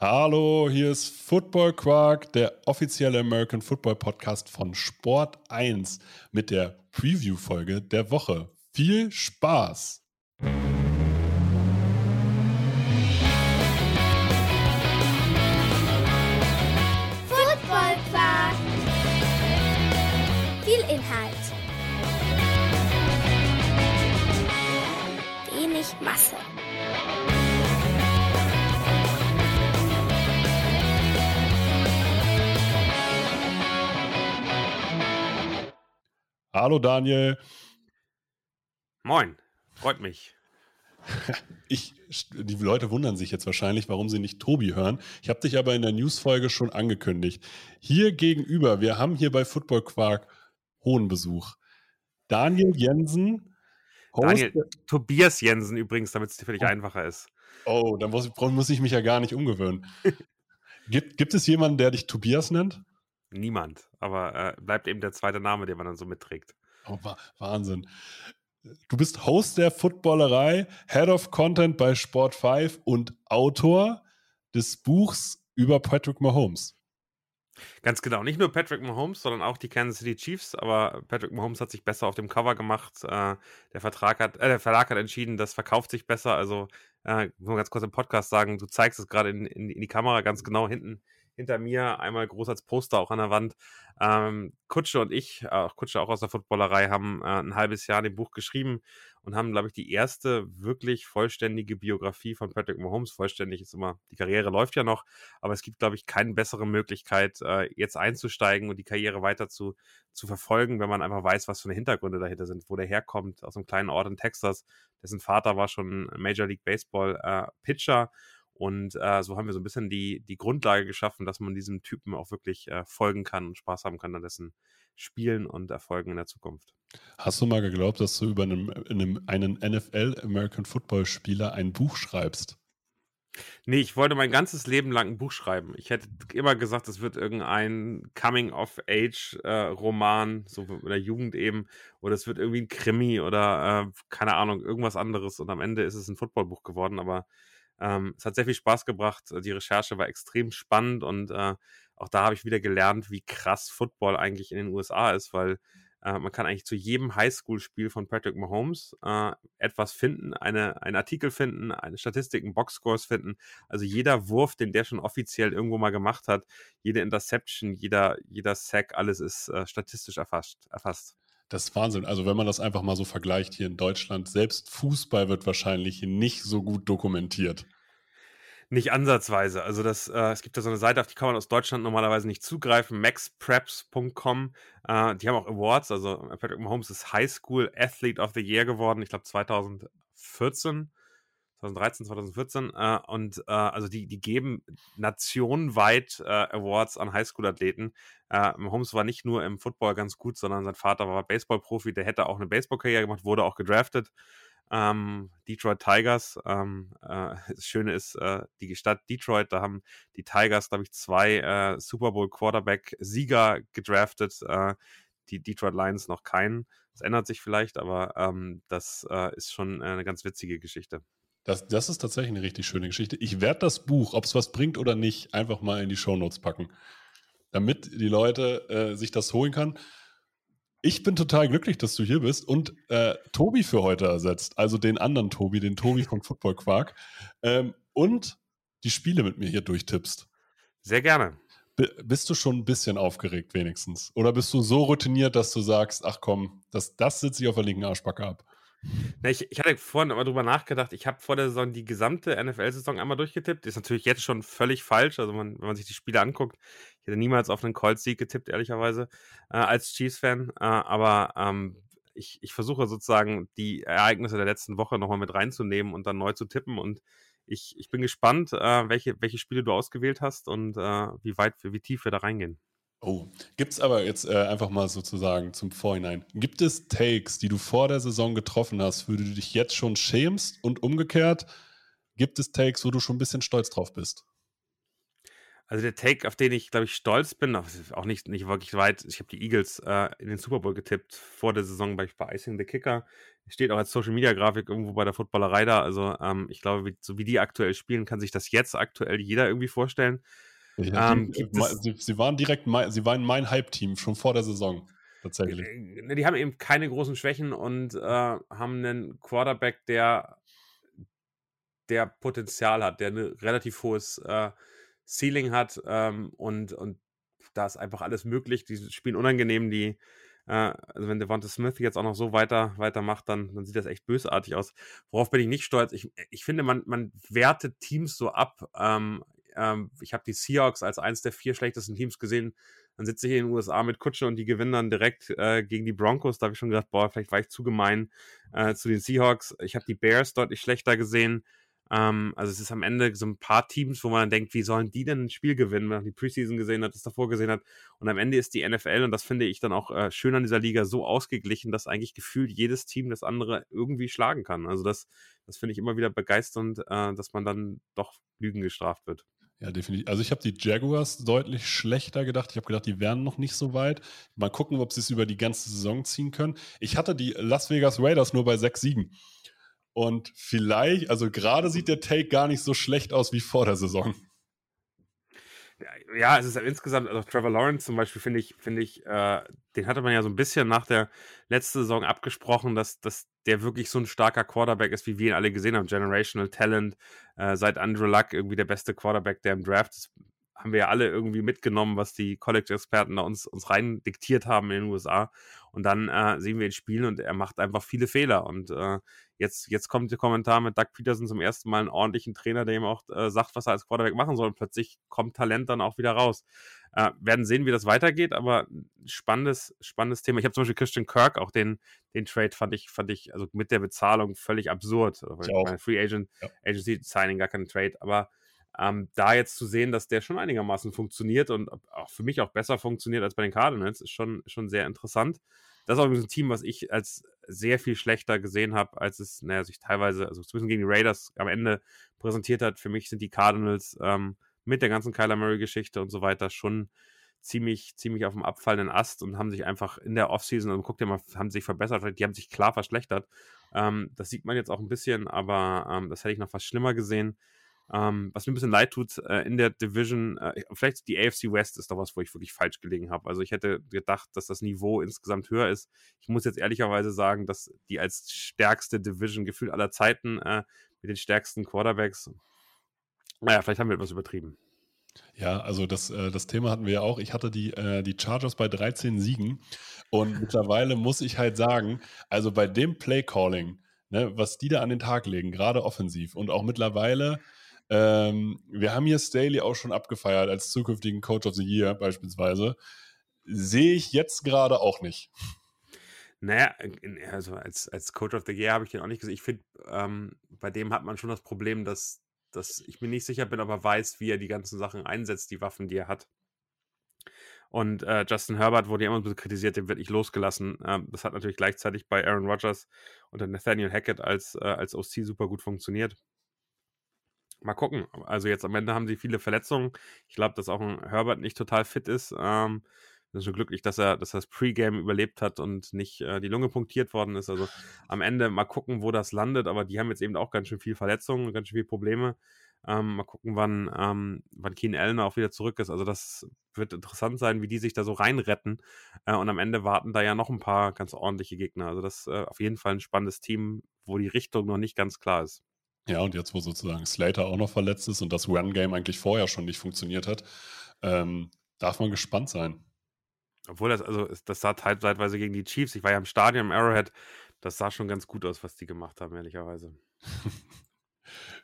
Hallo, hier ist Football Quark, der offizielle American Football Podcast von Sport 1 mit der Preview-Folge der Woche. Viel Spaß! Football Quark. Viel Inhalt. Wenig Masse. Hallo Daniel. Moin, freut mich. Ich, die Leute wundern sich jetzt wahrscheinlich, warum sie nicht Tobi hören. Ich habe dich aber in der Newsfolge schon angekündigt. Hier gegenüber, wir haben hier bei Football Quark hohen Besuch. Daniel Jensen. Host Daniel, Tobias Jensen übrigens, damit es dir völlig Oh. einfacher ist. Oh, dann muss, muss ich mich ja gar nicht umgewöhnen. gibt, gibt es jemanden, der dich Tobias nennt? Niemand, aber äh, bleibt eben der zweite Name, den man dann so mitträgt. Oh, Wa- Wahnsinn. Du bist Host der Footballerei, Head of Content bei Sport 5 und Autor des Buchs über Patrick Mahomes. Ganz genau, nicht nur Patrick Mahomes, sondern auch die Kansas City Chiefs, aber Patrick Mahomes hat sich besser auf dem Cover gemacht. Äh, der, Vertrag hat, äh, der Verlag hat entschieden, das verkauft sich besser. Also, äh, muss ganz kurz im Podcast sagen, du zeigst es gerade in, in, in die Kamera ganz genau hinten hinter mir, einmal groß als Poster auch an der Wand. Ähm, Kutsche und ich, äh, auch Kutsche auch aus der Footballerei, haben äh, ein halbes Jahr dem Buch geschrieben und haben, glaube ich, die erste wirklich vollständige Biografie von Patrick Mahomes. Vollständig ist immer, die Karriere läuft ja noch, aber es gibt, glaube ich, keine bessere Möglichkeit, äh, jetzt einzusteigen und die Karriere weiter zu, zu verfolgen, wenn man einfach weiß, was für eine Hintergründe dahinter sind, wo der herkommt, aus einem kleinen Ort in Texas. Dessen Vater war schon Major League Baseball äh, Pitcher. Und äh, so haben wir so ein bisschen die, die Grundlage geschaffen, dass man diesem Typen auch wirklich äh, folgen kann und Spaß haben kann an dessen Spielen und Erfolgen in der Zukunft. Hast du mal geglaubt, dass du über einem, einem, einen NFL-American Football-Spieler ein Buch schreibst? Nee, ich wollte mein ganzes Leben lang ein Buch schreiben. Ich hätte immer gesagt, es wird irgendein Coming-of-Age-Roman, so in der Jugend eben, oder es wird irgendwie ein Krimi oder äh, keine Ahnung, irgendwas anderes. Und am Ende ist es ein Footballbuch geworden, aber ähm, es hat sehr viel Spaß gebracht. Die Recherche war extrem spannend und äh, auch da habe ich wieder gelernt, wie krass Football eigentlich in den USA ist, weil äh, man kann eigentlich zu jedem Highschool-Spiel von Patrick Mahomes äh, etwas finden, eine, einen Artikel finden, eine Statistiken, Boxscores finden. Also jeder Wurf, den der schon offiziell irgendwo mal gemacht hat, jede Interception, jeder, jeder Sack, alles ist äh, statistisch erfasst. erfasst. Das ist Wahnsinn. Also wenn man das einfach mal so vergleicht hier in Deutschland, selbst Fußball wird wahrscheinlich nicht so gut dokumentiert. Nicht ansatzweise. Also das, äh, es gibt da so eine Seite, auf die kann man aus Deutschland normalerweise nicht zugreifen, maxpreps.com. Äh, die haben auch Awards. Also Patrick Mahomes ist High School Athlete of the Year geworden, ich glaube 2014. 2013, 2014 äh, und äh, also die, die geben nationenweit äh, Awards an Highschool-Athleten. Äh, Mahomes war nicht nur im Football ganz gut, sondern sein Vater war Baseball-Profi, der hätte auch eine Baseball-Karriere gemacht, wurde auch gedraftet. Ähm, Detroit Tigers. Ähm, äh, das Schöne ist, äh, die Stadt Detroit, da haben die Tigers, glaube ich, zwei äh, Super Bowl Quarterback-Sieger gedraftet. Äh, die Detroit Lions noch keinen. Das ändert sich vielleicht, aber ähm, das äh, ist schon eine ganz witzige Geschichte. Das, das ist tatsächlich eine richtig schöne Geschichte. Ich werde das Buch, ob es was bringt oder nicht, einfach mal in die Shownotes packen, damit die Leute äh, sich das holen kann. Ich bin total glücklich, dass du hier bist und äh, Tobi für heute ersetzt, also den anderen Tobi, den Tobi von Football Quark ähm, und die Spiele mit mir hier durchtippst. Sehr gerne. B bist du schon ein bisschen aufgeregt wenigstens? Oder bist du so routiniert, dass du sagst, ach komm, das, das sitze ich auf der linken Arschbacke ab? Na, ich, ich hatte vorhin aber drüber nachgedacht, ich habe vor der Saison die gesamte NFL-Saison einmal durchgetippt. Ist natürlich jetzt schon völlig falsch. Also, man, wenn man sich die Spiele anguckt, ich hätte niemals auf einen Colts-Sieg getippt, ehrlicherweise, äh, als Chiefs-Fan. Äh, aber ähm, ich, ich versuche sozusagen die Ereignisse der letzten Woche nochmal mit reinzunehmen und dann neu zu tippen. Und ich, ich bin gespannt, äh, welche, welche Spiele du ausgewählt hast und äh, wie weit, wie tief wir da reingehen. Oh, gibt es aber jetzt äh, einfach mal sozusagen zum Vorhinein. Gibt es Takes, die du vor der Saison getroffen hast, für du dich jetzt schon schämst und umgekehrt? Gibt es Takes, wo du schon ein bisschen stolz drauf bist? Also der Take, auf den ich, glaube ich, stolz bin, auch nicht, nicht wirklich weit, ich habe die Eagles äh, in den Super Bowl getippt vor der Saison bei, bei Icing the Kicker steht auch als Social Media Grafik irgendwo bei der Footballerei da. Also ähm, ich glaube, wie, so wie die aktuell spielen, kann sich das jetzt aktuell jeder irgendwie vorstellen. Ja, ähm, die, sie, sie, waren direkt, mein, sie waren mein Hype-Team schon vor der Saison. Tatsächlich. Äh, ne, die haben eben keine großen Schwächen und äh, haben einen Quarterback, der, der Potenzial hat, der ein relativ hohes äh, Ceiling hat ähm, und, und da ist einfach alles möglich. Die spielen unangenehm, die äh, also wenn Devonta Smith jetzt auch noch so weiter weitermacht, dann, dann sieht das echt bösartig aus. Worauf bin ich nicht stolz? Ich, ich finde, man, man wertet Teams so ab. Ähm, ähm, ich habe die Seahawks als eines der vier schlechtesten Teams gesehen. Dann sitze ich in den USA mit Kutsche und die gewinnen dann direkt äh, gegen die Broncos. Da habe ich schon gedacht, boah, vielleicht war ich zu gemein äh, zu den Seahawks. Ich habe die Bears deutlich schlechter gesehen. Ähm, also es ist am Ende so ein paar Teams, wo man dann denkt, wie sollen die denn ein Spiel gewinnen, wenn man die Preseason gesehen hat, das davor gesehen hat. Und am Ende ist die NFL, und das finde ich dann auch äh, schön an dieser Liga, so ausgeglichen, dass eigentlich gefühlt jedes Team das andere irgendwie schlagen kann. Also das, das finde ich immer wieder begeisternd, äh, dass man dann doch Lügen gestraft wird. Ja, definitiv. Also ich habe die Jaguars deutlich schlechter gedacht. Ich habe gedacht, die wären noch nicht so weit. Mal gucken, ob sie es über die ganze Saison ziehen können. Ich hatte die Las Vegas Raiders nur bei sechs Siegen. Und vielleicht, also gerade sieht der Take gar nicht so schlecht aus wie vor der Saison. Ja, es ist insgesamt, also Trevor Lawrence zum Beispiel, finde ich, finde ich, äh, den hatte man ja so ein bisschen nach der letzten Saison abgesprochen, dass, dass der wirklich so ein starker Quarterback ist, wie wir ihn alle gesehen haben. Generational Talent, äh, seit Andrew Luck irgendwie der beste Quarterback, der im Draft ist haben wir ja alle irgendwie mitgenommen, was die College-Experten da uns, uns rein diktiert haben in den USA. Und dann äh, sehen wir ihn spielen und er macht einfach viele Fehler. Und äh, jetzt, jetzt kommt der Kommentar mit Doug Peterson zum ersten Mal einen ordentlichen Trainer, der ihm auch äh, sagt, was er als Quarterback machen soll. Und plötzlich kommt Talent dann auch wieder raus. Äh, werden sehen, wie das weitergeht, aber spannendes, spannendes Thema. Ich habe zum Beispiel Christian Kirk, auch den, den Trade fand ich, fand ich, also mit der Bezahlung völlig absurd. Ich meine, Free Agent, ja. Agency Signing, gar kein Trade, aber ähm, da jetzt zu sehen, dass der schon einigermaßen funktioniert und auch für mich auch besser funktioniert als bei den Cardinals, ist schon, schon sehr interessant. Das ist auch ein Team, was ich als sehr viel schlechter gesehen habe, als es, naja, sich teilweise, also zumindest gegen die Raiders am Ende präsentiert hat. Für mich sind die Cardinals ähm, mit der ganzen Kyler Murray-Geschichte und so weiter schon ziemlich, ziemlich auf dem abfallenden Ast und haben sich einfach in der Offseason, und guckt ihr mal, haben sich verbessert, die haben sich klar verschlechtert. Ähm, das sieht man jetzt auch ein bisschen, aber ähm, das hätte ich noch fast schlimmer gesehen. Ähm, was mir ein bisschen leid tut, äh, in der Division, äh, vielleicht die AFC West ist doch was, wo ich wirklich falsch gelegen habe. Also ich hätte gedacht, dass das Niveau insgesamt höher ist. Ich muss jetzt ehrlicherweise sagen, dass die als stärkste Division gefühlt aller Zeiten äh, mit den stärksten Quarterbacks, naja, vielleicht haben wir etwas übertrieben. Ja, also das, äh, das Thema hatten wir ja auch. Ich hatte die, äh, die Chargers bei 13 Siegen und mittlerweile muss ich halt sagen, also bei dem Play-Calling, ne, was die da an den Tag legen, gerade offensiv und auch mittlerweile ähm, wir haben hier Staley auch schon abgefeiert als zukünftigen Coach of the Year beispielsweise. Sehe ich jetzt gerade auch nicht. Naja, also als, als Coach of the Year habe ich den auch nicht gesehen. Ich finde, ähm, bei dem hat man schon das Problem, dass, dass ich mir nicht sicher bin, ob er weiß, wie er die ganzen Sachen einsetzt, die Waffen, die er hat. Und äh, Justin Herbert wurde ja immer so kritisiert, den wird nicht losgelassen. Ähm, das hat natürlich gleichzeitig bei Aaron Rodgers und Nathaniel Hackett als, äh, als OC super gut funktioniert. Mal gucken. Also jetzt am Ende haben sie viele Verletzungen. Ich glaube, dass auch ein Herbert nicht total fit ist. Ähm, bin schon glücklich, dass er, dass er das Pre-Game überlebt hat und nicht äh, die Lunge punktiert worden ist. Also am Ende mal gucken, wo das landet. Aber die haben jetzt eben auch ganz schön viel Verletzungen, ganz schön viele Probleme. Ähm, mal gucken, wann, ähm, wann Keen Allen auch wieder zurück ist. Also das wird interessant sein, wie die sich da so reinretten. Äh, und am Ende warten da ja noch ein paar ganz ordentliche Gegner. Also das ist äh, auf jeden Fall ein spannendes Team, wo die Richtung noch nicht ganz klar ist. Ja, und jetzt, wo sozusagen Slater auch noch verletzt ist und das Run-Game eigentlich vorher schon nicht funktioniert hat, ähm, darf man gespannt sein. Obwohl das, also das sah zeitweise gegen die Chiefs, ich war ja im Stadion im Arrowhead, das sah schon ganz gut aus, was die gemacht haben, ehrlicherweise.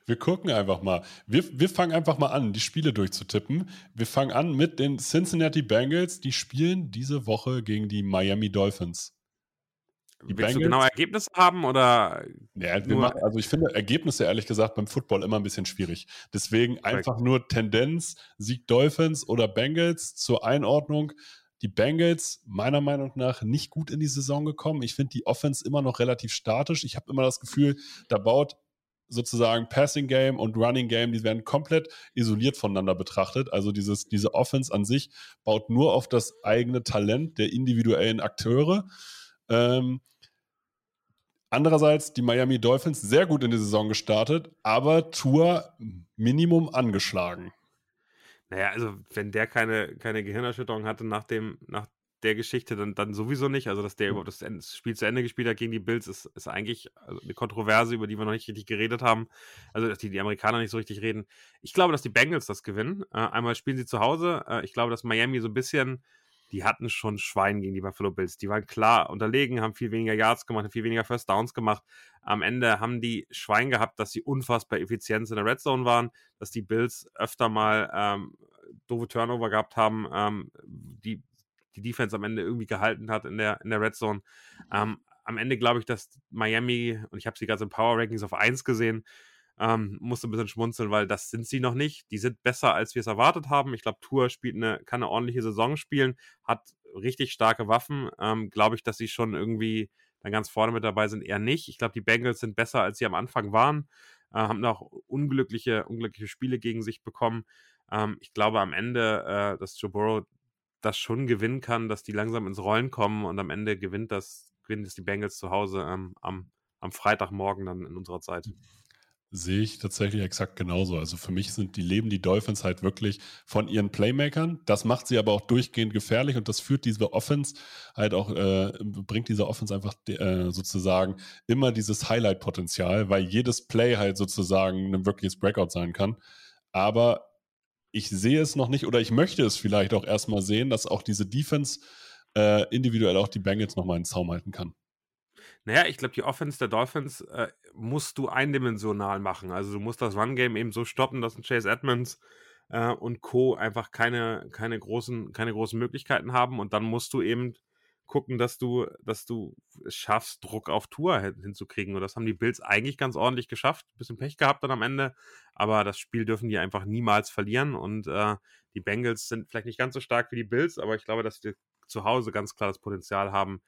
Wir gucken einfach mal. Wir, wir fangen einfach mal an, die Spiele durchzutippen. Wir fangen an mit den Cincinnati Bengals. Die spielen diese Woche gegen die Miami Dolphins. Die Willst Bengals, du genau Ergebnisse haben oder? Ja, machen, also ich finde Ergebnisse ehrlich gesagt beim Football immer ein bisschen schwierig. Deswegen Correct. einfach nur Tendenz, Sieg Dolphins oder Bengals zur Einordnung. Die Bengals meiner Meinung nach nicht gut in die Saison gekommen. Ich finde die Offense immer noch relativ statisch. Ich habe immer das Gefühl, da baut sozusagen Passing Game und Running Game, die werden komplett isoliert voneinander betrachtet. Also dieses, diese Offense an sich baut nur auf das eigene Talent der individuellen Akteure. Ähm, Andererseits die Miami Dolphins sehr gut in die Saison gestartet, aber Tour Minimum angeschlagen. Naja, also wenn der keine, keine Gehirnerschütterung hatte nach, dem, nach der Geschichte, dann, dann sowieso nicht. Also, dass der überhaupt das Spiel zu Ende gespielt hat gegen die Bills, ist, ist eigentlich also eine Kontroverse, über die wir noch nicht richtig geredet haben. Also, dass die, die Amerikaner nicht so richtig reden. Ich glaube, dass die Bengals das gewinnen. Äh, einmal spielen sie zu Hause. Äh, ich glaube, dass Miami so ein bisschen, die hatten schon Schwein gegen die Buffalo Bills. Die waren klar unterlegen, haben viel weniger Yards gemacht, haben viel weniger First Downs gemacht. Am Ende haben die Schwein gehabt, dass sie unfassbar effizient in der Red Zone waren, dass die Bills öfter mal ähm, doofe Turnover gehabt haben, ähm, die die Defense am Ende irgendwie gehalten hat in der, in der Red Zone. Ähm, am Ende glaube ich, dass Miami, und ich habe sie gerade in Power Rankings auf 1 gesehen, ähm, musste ein bisschen schmunzeln, weil das sind sie noch nicht. Die sind besser, als wir es erwartet haben. Ich glaube, Tour spielt eine, kann eine ordentliche Saison spielen, hat richtig starke Waffen. Ähm, glaube ich, dass sie schon irgendwie dann ganz vorne mit dabei sind, eher nicht. Ich glaube, die Bengals sind besser, als sie am Anfang waren, äh, haben noch unglückliche, unglückliche Spiele gegen sich bekommen. Ähm, ich glaube am Ende, äh, dass Joe Burrow das schon gewinnen kann, dass die langsam ins Rollen kommen und am Ende gewinnt das, gewinnt es die Bengals zu Hause ähm, am, am Freitagmorgen dann in unserer Zeit. Sehe ich tatsächlich exakt genauso. Also für mich sind die leben die Dolphins halt wirklich von ihren Playmakern. Das macht sie aber auch durchgehend gefährlich und das führt diese Offense halt auch, äh, bringt diese Offense einfach äh, sozusagen immer dieses Highlight-Potenzial, weil jedes Play halt sozusagen ein wirkliches Breakout sein kann. Aber ich sehe es noch nicht oder ich möchte es vielleicht auch erstmal sehen, dass auch diese Defense äh, individuell auch die Bengals nochmal in den Zaum halten kann. Naja, ich glaube, die Offense der Dolphins äh, musst du eindimensional machen. Also du musst das Run-Game eben so stoppen, dass ein Chase Edmonds äh, und Co. einfach keine, keine, großen, keine großen Möglichkeiten haben. Und dann musst du eben gucken, dass du, dass du es schaffst, Druck auf Tour hinzukriegen. Und das haben die Bills eigentlich ganz ordentlich geschafft. Bisschen Pech gehabt dann am Ende, aber das Spiel dürfen die einfach niemals verlieren. Und äh, die Bengals sind vielleicht nicht ganz so stark wie die Bills, aber ich glaube, dass die zu Hause ganz klar das Potenzial haben,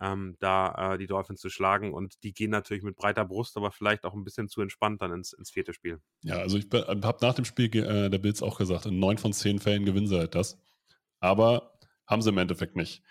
ähm, da äh, die Dolphins zu schlagen. Und die gehen natürlich mit breiter Brust, aber vielleicht auch ein bisschen zu entspannt dann ins, ins vierte Spiel. Ja, also ich habe nach dem Spiel äh, der Bills auch gesagt, in neun von zehn Fällen gewinnen sie halt das. Aber haben sie im Endeffekt nicht.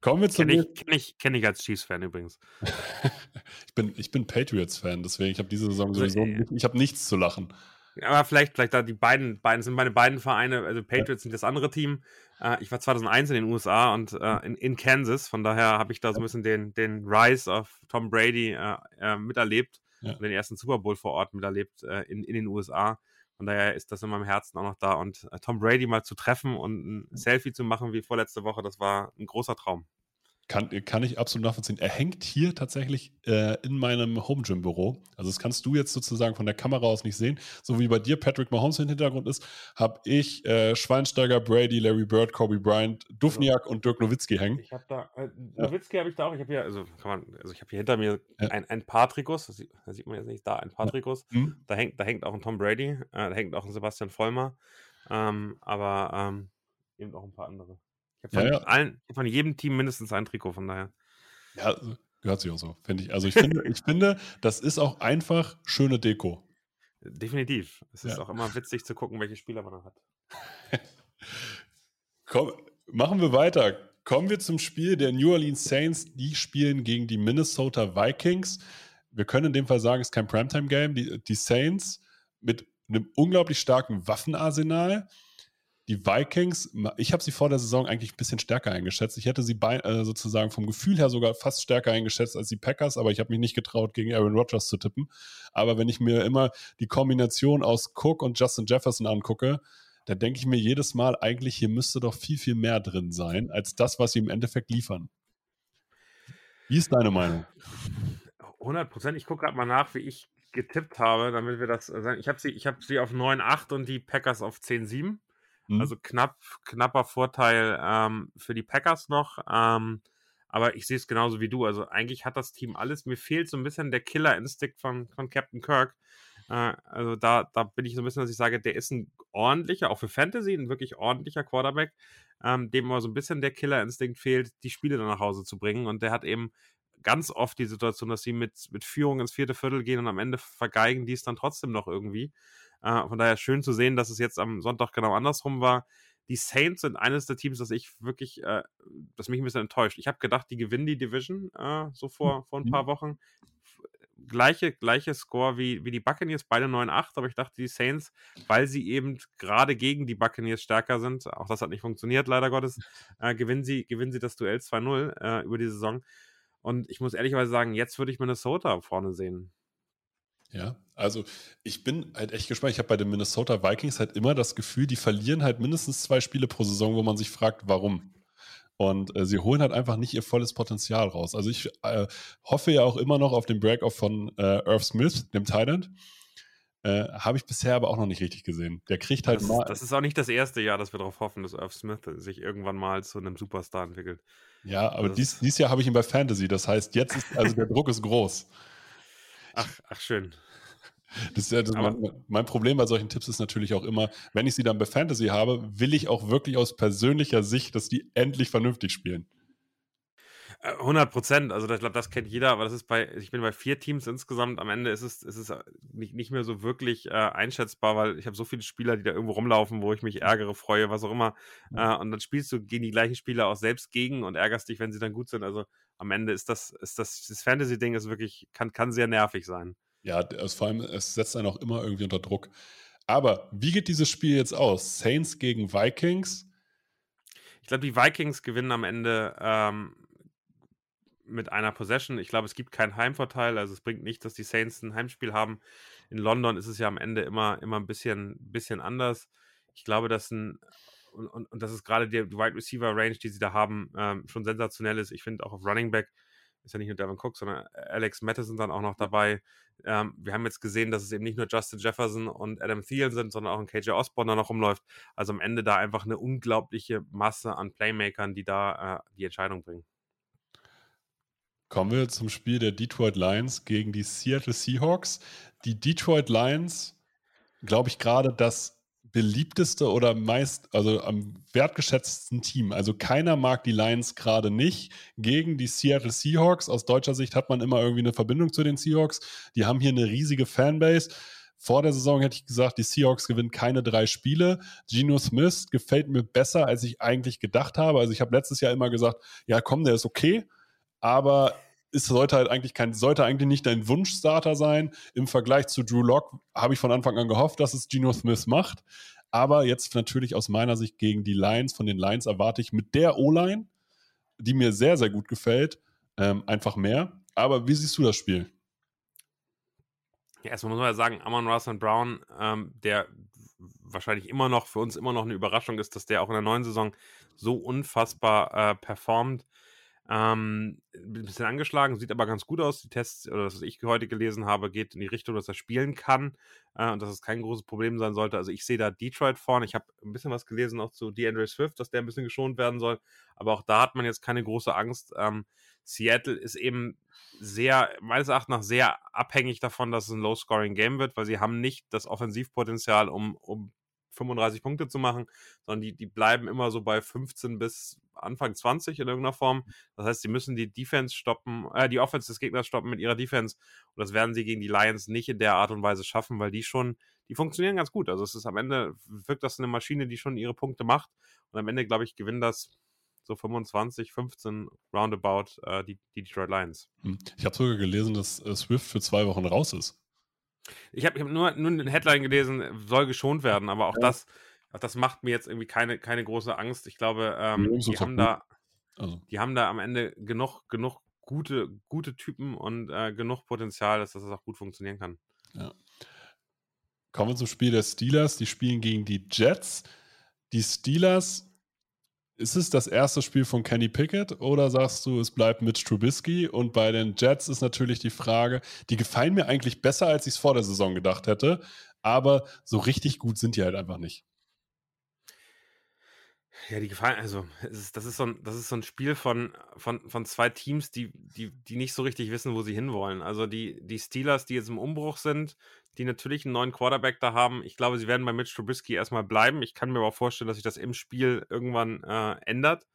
Kommen wir zu. Kenne ich, kenn ich, kenn ich als Chiefs-Fan übrigens. ich, bin, ich bin Patriots-Fan, deswegen ich habe diese Saison also, sowieso äh, ich habe nichts zu lachen. Aber vielleicht, vielleicht da die beiden, beiden sind meine beiden Vereine, also Patriots ja. sind das andere Team. Äh, ich war 2001 in den USA und äh, in, in, Kansas, von daher habe ich da so ein bisschen den, den Rise of Tom Brady äh, äh miterlebt ja. und den ersten Super Bowl vor Ort miterlebt in, in den USA. Von daher ist das in meinem Herzen auch noch da. Und Tom Brady mal zu treffen und ein Selfie zu machen wie vorletzte Woche, das war ein großer Traum. Kann, kann ich absolut nachvollziehen. Er hängt hier tatsächlich äh, in meinem Home Gym Büro. Also das kannst du jetzt sozusagen von der Kamera aus nicht sehen. So wie bei dir Patrick Mahomes im Hintergrund ist, habe ich äh, Schweinsteiger, Brady, Larry Bird, Kobe Bryant, Dufniak also, und Dirk Nowitzki hängen. Ich habe da, äh, Nowitzki ja. habe ich da auch. Ich habe hier, also kann man, also ich habe hier hinter mir ja. ein, ein paar Trikots. Das sieht, das sieht, man jetzt nicht da, ein paar Trikots. Mhm. Da hängt, da hängt auch ein Tom Brady, äh, da hängt auch ein Sebastian Vollmer. Ähm, aber ähm, eben auch ein paar andere. Ich habe von, ja, ja. hab von jedem Team mindestens ein Trikot, von daher. Ja, gehört sich auch so, finde ich. Also ich finde, ich finde, das ist auch einfach schöne Deko. Definitiv. Es ist ja. auch immer witzig zu gucken, welche Spieler man hat. Komm, machen wir weiter. Kommen wir zum Spiel der New Orleans Saints. Die spielen gegen die Minnesota Vikings. Wir können in dem Fall sagen, es ist kein Primetime-Game. Die, die Saints mit einem unglaublich starken Waffenarsenal die Vikings, ich habe sie vor der Saison eigentlich ein bisschen stärker eingeschätzt. Ich hätte sie bei, äh, sozusagen vom Gefühl her sogar fast stärker eingeschätzt als die Packers, aber ich habe mich nicht getraut, gegen Aaron Rodgers zu tippen. Aber wenn ich mir immer die Kombination aus Cook und Justin Jefferson angucke, da denke ich mir jedes Mal, eigentlich hier müsste doch viel, viel mehr drin sein, als das, was sie im Endeffekt liefern. Wie ist deine Meinung? 100 Prozent. Ich gucke gerade mal nach, wie ich getippt habe, damit wir das sagen. Ich habe sie, hab sie auf 9,8 und die Packers auf 10,7. Mhm. Also knapp, knapper Vorteil ähm, für die Packers noch. Ähm, aber ich sehe es genauso wie du. Also eigentlich hat das Team alles. Mir fehlt so ein bisschen der Killer-Instinct von, von Captain Kirk. Äh, also da, da bin ich so ein bisschen, dass ich sage, der ist ein ordentlicher, auch für Fantasy, ein wirklich ordentlicher Quarterback, ähm, dem aber so ein bisschen der Killer-Instinct fehlt, die Spiele dann nach Hause zu bringen. Und der hat eben ganz oft die Situation, dass sie mit, mit Führung ins vierte Viertel gehen und am Ende vergeigen die es dann trotzdem noch irgendwie. Äh, von daher schön zu sehen, dass es jetzt am Sonntag genau andersrum war. die Saints sind eines der Teams, das ich wirklich, äh, das mich ein bisschen enttäuscht. Ich habe gedacht, die gewinnen die Division äh, so vor, vor ein paar Wochen. Gleiche, gleiche Score wie, wie die Buccaneers, beide 9-8, aber ich dachte, die Saints, weil sie eben gerade gegen die Buccaneers stärker sind, auch das hat nicht funktioniert, leider Gottes, äh, gewinnen, sie, gewinnen sie das Duell 2-0 äh, über die Saison. Und ich muss ehrlicherweise sagen, jetzt würde ich Minnesota vorne sehen. Ja, also ich bin halt echt gespannt. Ich habe bei den Minnesota Vikings halt immer das Gefühl, die verlieren halt mindestens zwei Spiele pro Saison, wo man sich fragt, warum. Und äh, sie holen halt einfach nicht ihr volles Potenzial raus. Also ich äh, hoffe ja auch immer noch auf den Break-Off von äh, Irv Smith, dem Thailand. Äh, habe ich bisher aber auch noch nicht richtig gesehen. Der kriegt halt das, mal. Das ist auch nicht das erste Jahr, dass wir darauf hoffen, dass Irv Smith sich irgendwann mal zu einem Superstar entwickelt. Ja, aber also dies, dieses Jahr habe ich ihn bei Fantasy. Das heißt, jetzt ist, also der Druck ist groß. Ach, ach schön. Das, das mein, mein, Problem bei solchen Tipps ist natürlich auch immer, wenn ich sie dann bei Fantasy habe, will ich auch wirklich aus persönlicher Sicht, dass die endlich vernünftig spielen. 100 äh, Prozent, also ich glaube, das kennt jeder, aber das ist bei, ich bin bei vier Teams insgesamt, am Ende ist es, ist es nicht, nicht mehr so wirklich äh, einschätzbar, weil ich habe so viele Spieler, die da irgendwo rumlaufen, wo ich mich ärgere, freue, was auch immer. Äh, und dann spielst du gegen die gleichen Spieler auch selbst gegen und ärgerst dich, wenn sie dann gut sind. Also am Ende ist das, ist das, das Fantasy-Ding ist wirklich, kann, kann sehr nervig sein. Ja, es, vor allem, es setzt einen auch immer irgendwie unter Druck. Aber wie geht dieses Spiel jetzt aus? Saints gegen Vikings? Ich glaube, die Vikings gewinnen am Ende ähm, mit einer Possession. Ich glaube, es gibt keinen Heimvorteil. Also es bringt nicht, dass die Saints ein Heimspiel haben. In London ist es ja am Ende immer, immer ein bisschen, bisschen anders. Ich glaube, dass ein und, und, und das ist gerade die Wide Receiver Range, die sie da haben, ähm, schon sensationell ist. Ich finde auch auf Running Back ist ja nicht nur Devin Cook, sondern Alex Madison dann auch noch dabei. Ähm, wir haben jetzt gesehen, dass es eben nicht nur Justin Jefferson und Adam Thielen sind, sondern auch ein KJ Osborne da noch rumläuft. Also am Ende da einfach eine unglaubliche Masse an Playmakern, die da äh, die Entscheidung bringen. Kommen wir zum Spiel der Detroit Lions gegen die Seattle Seahawks. Die Detroit Lions, glaube ich, gerade das beliebteste oder meist, also am wertgeschätzten Team. Also keiner mag die Lions gerade nicht. Gegen die Seattle Seahawks. Aus deutscher Sicht hat man immer irgendwie eine Verbindung zu den Seahawks. Die haben hier eine riesige Fanbase. Vor der Saison hätte ich gesagt, die Seahawks gewinnen keine drei Spiele. Geno Smith gefällt mir besser, als ich eigentlich gedacht habe. Also ich habe letztes Jahr immer gesagt, ja komm, der ist okay. Aber ist, sollte halt eigentlich kein, sollte eigentlich nicht dein Wunschstarter sein. Im Vergleich zu Drew Lock habe ich von Anfang an gehofft, dass es Geno Smith macht. Aber jetzt natürlich aus meiner Sicht gegen die Lions, von den Lions erwarte ich mit der O-Line, die mir sehr, sehr gut gefällt, ähm, einfach mehr. Aber wie siehst du das Spiel? Ja, erstmal muss man ja sagen, Amon Russell Brown, ähm, der wahrscheinlich immer noch für uns immer noch eine Überraschung ist, dass der auch in der neuen Saison so unfassbar äh, performt. Ähm, ein bisschen angeschlagen, sieht aber ganz gut aus. Die Tests, oder das, was ich heute gelesen habe, geht in die Richtung, dass er spielen kann äh, und dass es kein großes Problem sein sollte. Also ich sehe da Detroit vorne. Ich habe ein bisschen was gelesen auch zu DeAndre Swift, dass der ein bisschen geschont werden soll. Aber auch da hat man jetzt keine große Angst. Ähm, Seattle ist eben sehr, meines Erachtens nach sehr abhängig davon, dass es ein Low-Scoring-Game wird, weil sie haben nicht das Offensivpotenzial, um, um 35 Punkte zu machen, sondern die, die bleiben immer so bei 15 bis Anfang 20 in irgendeiner Form. Das heißt, sie müssen die Defense stoppen, äh, die Offense des Gegners stoppen mit ihrer Defense. Und das werden sie gegen die Lions nicht in der Art und Weise schaffen, weil die schon, die funktionieren ganz gut. Also es ist am Ende, wirkt das eine Maschine, die schon ihre Punkte macht. Und am Ende, glaube ich, gewinnen das so 25, 15 roundabout äh, die, die Detroit Lions. Hm. Ich habe sogar gelesen, dass äh, Swift für zwei Wochen raus ist. Ich habe hab nur, nur eine Headline gelesen, soll geschont werden, aber auch ja. das, auch das macht mir jetzt irgendwie keine, keine große Angst. Ich glaube, ähm, die, haben da, also. die haben da am Ende genug, genug gute, gute Typen und äh, genug Potenzial, dass das auch gut funktionieren kann. Ja. Kommen wir zum Spiel der Steelers. Die spielen gegen die Jets. Die Steelers ist es das erste Spiel von Kenny Pickett oder sagst du, es bleibt mit Trubisky? Und bei den Jets ist natürlich die Frage, die gefallen mir eigentlich besser, als ich es vor der Saison gedacht hätte, aber so richtig gut sind die halt einfach nicht. Ja, die gefallen, also ist, das, ist so ein, das ist so ein Spiel von, von, von zwei Teams, die, die, die nicht so richtig wissen, wo sie hinwollen. Also die, die Steelers, die jetzt im Umbruch sind, die natürlich einen neuen Quarterback da haben. Ich glaube, sie werden bei Mitch Trubisky erstmal bleiben. Ich kann mir aber vorstellen, dass sich das im Spiel irgendwann äh, ändert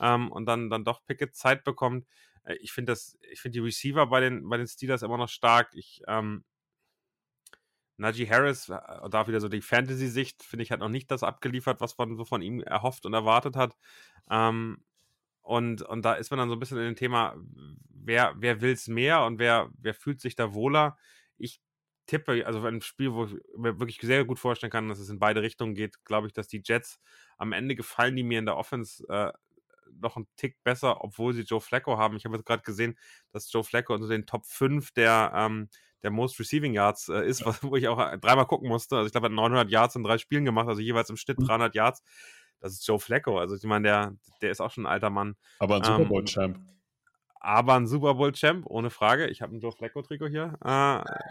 ähm, und dann, dann doch Pickett Zeit bekommt. Äh, ich finde das, die Receiver bei den, bei den Steelers immer noch stark. Ich, ähm, Najee Harris, äh, da wieder so die Fantasy-Sicht, finde ich, hat noch nicht das abgeliefert, was man so von ihm erhofft und erwartet hat. Ähm, und, und da ist man dann so ein bisschen in dem Thema, wer, wer will es mehr und wer, wer fühlt sich da wohler. Ich tippe, also ein Spiel, wo ich mir wirklich sehr gut vorstellen kann, dass es in beide Richtungen geht, glaube ich, dass die Jets am Ende gefallen die mir in der Offense äh, noch einen Tick besser, obwohl sie Joe Flacco haben. Ich habe jetzt gerade gesehen, dass Joe Flacco unter den Top 5 der, ähm, der Most Receiving Yards äh, ist, was, wo ich auch äh, dreimal gucken musste. Also ich glaube, er hat 900 Yards in drei Spielen gemacht, also jeweils im Schnitt 300 mhm. Yards. Das ist Joe Flacco. Also ich meine, der, der ist auch schon ein alter Mann. Aber ein Super Bowl-Champ. Ähm, aber ein Super Bowl-Champ, ohne Frage. Ich habe ein Joe Flacco-Trikot hier. Äh,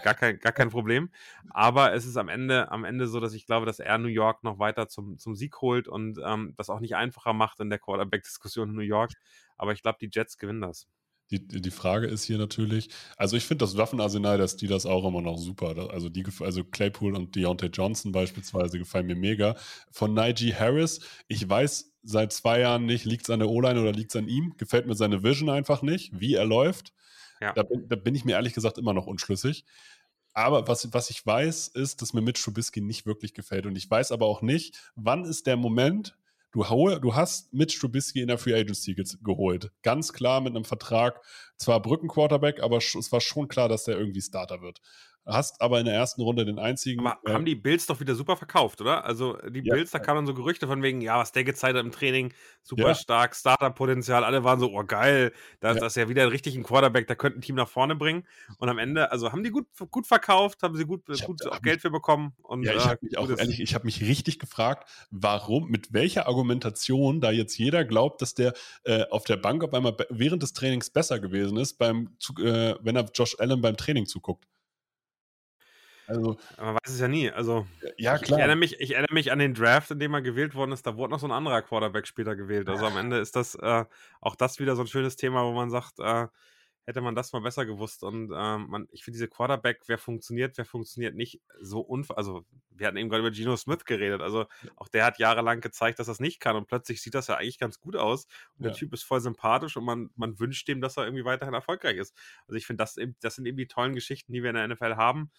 gar, kein, gar kein Problem. Aber es ist am Ende, am Ende so, dass ich glaube, dass er New York noch weiter zum, zum Sieg holt und ähm, das auch nicht einfacher macht in der Quarterback-Diskussion in New York. Aber ich glaube, die Jets gewinnen das. Die, die Frage ist hier natürlich, also ich finde das Waffenarsenal der Steelers auch immer noch super. Also, die, also Claypool und Deontay Johnson beispielsweise gefallen mir mega. Von Najee Harris, ich weiß seit zwei Jahren nicht, liegt es an der O-Line oder liegt es an ihm? Gefällt mir seine Vision einfach nicht, wie er läuft. Ja. Da, bin, da bin ich mir ehrlich gesagt immer noch unschlüssig. Aber was, was ich weiß, ist, dass mir Mitch Trubisky nicht wirklich gefällt. Und ich weiß aber auch nicht, wann ist der Moment, Du, du hast Mitch Trubisky in der Free Agency ge geholt. Ganz klar mit einem Vertrag, zwar Brückenquarterback, aber es war schon klar, dass der irgendwie Starter wird. Hast aber in der ersten Runde den einzigen. Aber äh, haben die Bills doch wieder super verkauft, oder? Also die ja, Bills, da kamen so Gerüchte von wegen, ja, was der gezeigt hat im Training, super ja. stark, Starter-Potenzial, alle waren so, oh geil, da, ja. das ist ja wieder richtig ein Quarterback, der könnte ein Team nach vorne bringen. Und am Ende, also haben die gut, gut verkauft, haben sie gut, gut hab, Geld für bekommen. Und, ja, ich äh, habe mich auch ehrlich, ich habe mich richtig gefragt, warum, mit welcher Argumentation da jetzt jeder glaubt, dass der äh, auf der Bank auf einmal während des Trainings besser gewesen ist, beim, äh, wenn er Josh Allen beim Training zuguckt. Also, man weiß es ja nie. Also, ja, klar. Ich, erinnere mich, ich erinnere mich an den Draft, in dem er gewählt worden ist. Da wurde noch so ein anderer Quarterback später gewählt. Also am Ende ist das äh, auch das wieder so ein schönes Thema, wo man sagt, äh, hätte man das mal besser gewusst. Und ähm, man, ich finde diese Quarterback, wer funktioniert, wer funktioniert nicht, so unfair. Also, wir hatten eben gerade über Geno Smith geredet. Also, auch der hat jahrelang gezeigt, dass es nicht kann. Und plötzlich sieht das ja eigentlich ganz gut aus. Und ja. der Typ ist voll sympathisch und man, man wünscht dem, dass er irgendwie weiterhin erfolgreich ist. Also, ich finde, das, das sind eben die tollen Geschichten, die wir in der NFL haben.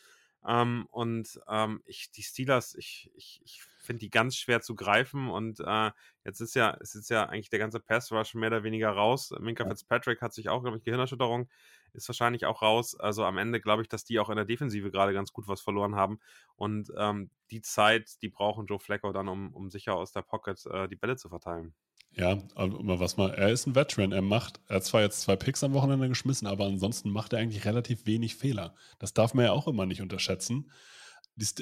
Ähm, und ähm, ich, die Steelers, ich, ich, ich finde die ganz schwer zu greifen. Und äh, jetzt ist ja, es ist ja eigentlich der ganze Pass Rush mehr oder weniger raus. Minka Fitzpatrick hat sich auch, glaube ich, Gehirnerschütterung, ist wahrscheinlich auch raus. Also am Ende glaube ich, dass die auch in der Defensive gerade ganz gut was verloren haben. Und ähm, die Zeit, die brauchen Joe Flacco dann, um, um sicher aus der Pocket äh, die Bälle zu verteilen. Ja, aber was mal, er ist ein Veteran. Er macht, er hat zwar jetzt zwei Picks am Wochenende geschmissen, aber ansonsten macht er eigentlich relativ wenig Fehler. Das darf man ja auch immer nicht unterschätzen.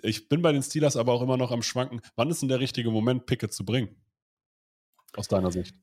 Ich bin bei den Steelers aber auch immer noch am Schwanken. Wann ist denn der richtige Moment, Pickett zu bringen? Aus deiner Sicht?